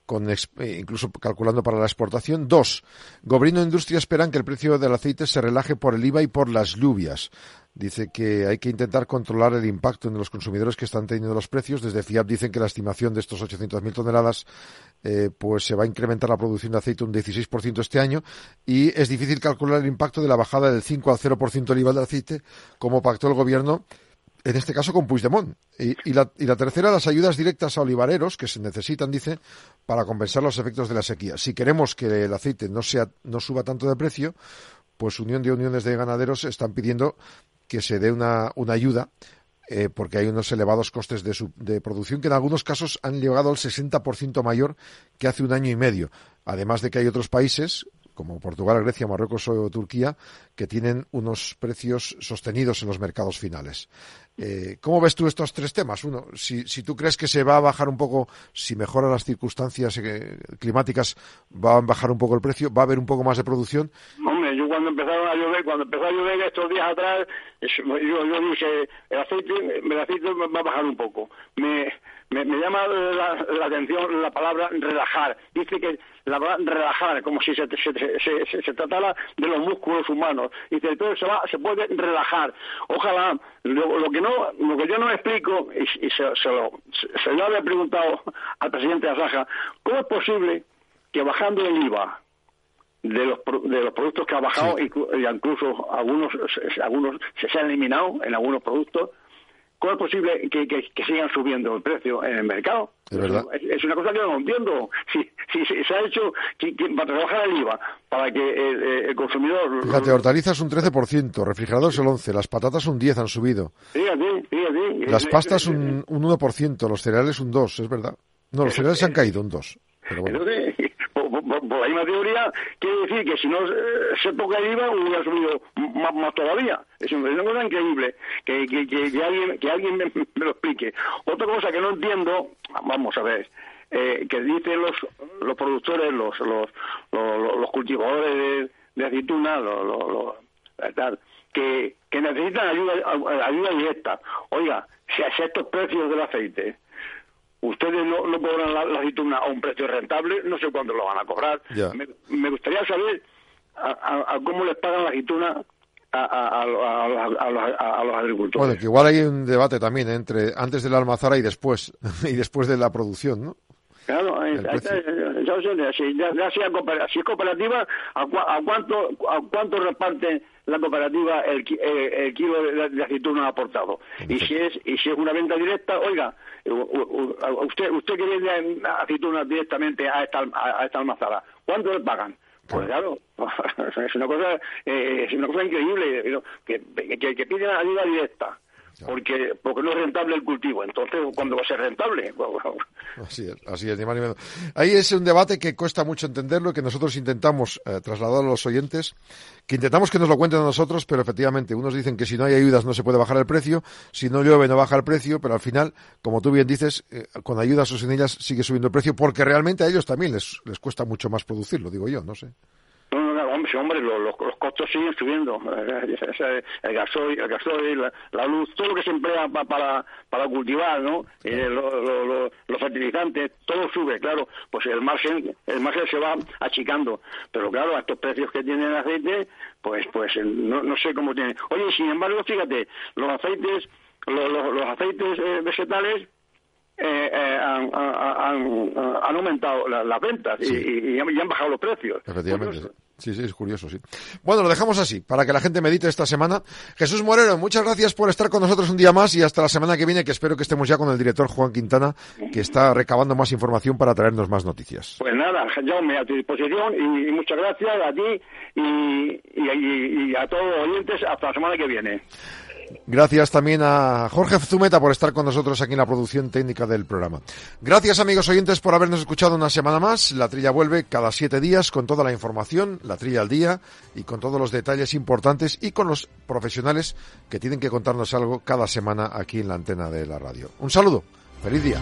[SPEAKER 2] con eh, incluso calculando para la exportación. Dos, Gobrino e Industria esperan que el precio del aceite se relaje por el IVA y por las lluvias. Dice que hay que intentar controlar el impacto en los consumidores que están teniendo los precios. Desde FIAP dicen que la estimación de estos 800.000 toneladas eh, pues se va a incrementar la producción de aceite un 16% este año y es difícil calcular el impacto de la bajada del 5 al 0% del IVA del aceite como pactó el gobierno en este caso con Puigdemont. Y, y, la, y la tercera, las ayudas directas a olivareros que se necesitan, dice, para compensar los efectos de la sequía. Si queremos que el aceite no, sea, no suba tanto de precio, pues Unión de Uniones de Ganaderos están pidiendo que se dé una, una ayuda eh, porque hay unos elevados costes de, de, producción que en algunos casos han llegado al 60% mayor que hace un año y medio. Además de que hay otros países, como Portugal, Grecia, Marruecos o Turquía, que tienen unos precios sostenidos en los mercados finales. Eh, ¿Cómo ves tú estos tres temas? Uno, si, si, tú crees que se va a bajar un poco, si mejoran las circunstancias eh, climáticas, va a bajar un poco el precio, va a haber un poco más de producción.
[SPEAKER 3] Yo cuando empezaron a llover, cuando empezó a llover estos días atrás, yo, dije, el aceite, el aceite va a bajar un poco. Me, me, llama la, atención la palabra relajar. Dice que la palabra relajar, como si se, se, tratara de los músculos humanos. Dice, entonces se, va, se puede relajar. Ojalá, lo, que no, lo que yo no explico, y, se, lo, se lo había preguntado al presidente de Asaja, ¿cómo es posible que bajando el IVA de los, de los productos que ha bajado, y, incluso algunos, algunos se han eliminado en algunos productos, ¿Cómo es posible que, sigan subiendo el precio en el mercado?
[SPEAKER 2] Es, verdad.
[SPEAKER 3] Es, una cosa que no entiendo. Si, si, se ha hecho para trabajar el IVA, para que el, consumidor...
[SPEAKER 2] Fíjate, hortalizas un 13%, refrigeradores el 11%, las patatas un 10% han subido.
[SPEAKER 3] Fíjate, fíjate.
[SPEAKER 2] Las pastas un, un 1%, los cereales un 2%, es verdad. No, los cereales han caído un 2%. Pero bueno
[SPEAKER 3] por, la misma teoría, quiere decir que si no eh, se toca el IVA, hubiera subido más, todavía. Es una cosa increíble que, que, que, alguien, que alguien me, lo explique. Otra cosa que no entiendo, vamos a ver, eh, que dicen los, los productores, los, los, los, cultivadores de, aceituna, los, tal, que, que necesitan ayuda, ayuda directa. Oiga, si a estos precios del aceite ustedes no, no cobran la, aceituna a un precio rentable, no sé cuándo lo van a cobrar. Me, gustaría saber a, cómo les pagan la aceituna a, los, agricultores.
[SPEAKER 2] Bueno, que igual hay un debate también entre antes de la almazara y después, y después de la producción, ¿no?
[SPEAKER 3] Claro, si, ya, sea si es cooperativa, ¿a, cuánto, ¿a cuánto reparte la cooperativa el, el, kilo de, aceituna aportado? Y si es y si es una venta directa, oiga, usted usted que vende aceituna directamente a esta, a esta almazara, ¿cuánto le pagan? Pues claro, es una cosa, eh, es una cosa increíble, que, que, que piden ayuda directa porque porque no es rentable el cultivo. Entonces, ¿cuándo va a ser rentable?
[SPEAKER 2] Así es, así es, ni más ni menos. Ahí es un debate que cuesta mucho entenderlo y que nosotros intentamos eh, trasladar a los oyentes, que intentamos que nos lo cuenten a nosotros, pero efectivamente, unos dicen que si no hay ayudas no se puede bajar el precio, si no llueve no baja el precio, pero al final, como tú bien dices, eh, con ayudas o sin ellas sigue subiendo el precio, porque realmente a ellos también les, les cuesta mucho más producirlo, digo yo, no sé.
[SPEAKER 3] Hombre, hombre los, los, costos siguen subiendo. El gasoil, el gasoil la, luz, todo lo que se emplea para, para cultivar, ¿no? Eh, los fertilizantes, todo sube, claro. Pues el margen, el margen se va achicando. Pero claro, a estos precios que tiene el aceite, pues, pues no, no sé cómo tiene. Oye, sin embargo, fíjate, los aceites, los, los, aceites eh, vegetales eh, eh, han, han, aumentado las ventas y, han, bajado los precios.
[SPEAKER 2] Efectivamente. Sí, sí, es curioso, sí. Bueno, lo dejamos así, para que la gente medite esta semana. Jesús Moreno, muchas gracias por estar con nosotros un día más y hasta la semana que viene, que espero que estemos ya con el director Juan Quintana, que está recabando más información para traernos más noticias.
[SPEAKER 3] Pues nada, Jaume, a tu disposición y, muchas gracias a ti y, y a todos los oyentes hasta la semana que viene.
[SPEAKER 2] Gracias también a Jorge Zumeta por estar con nosotros aquí en la producción técnica del programa. Gracias amigos oyentes por habernos escuchado una semana más. La trilla vuelve cada siete días con toda la información, la trilla al día y con todos los detalles importantes y con los profesionales que tienen que contarnos algo cada semana aquí en la antena de la radio. Un saludo. Feliz día.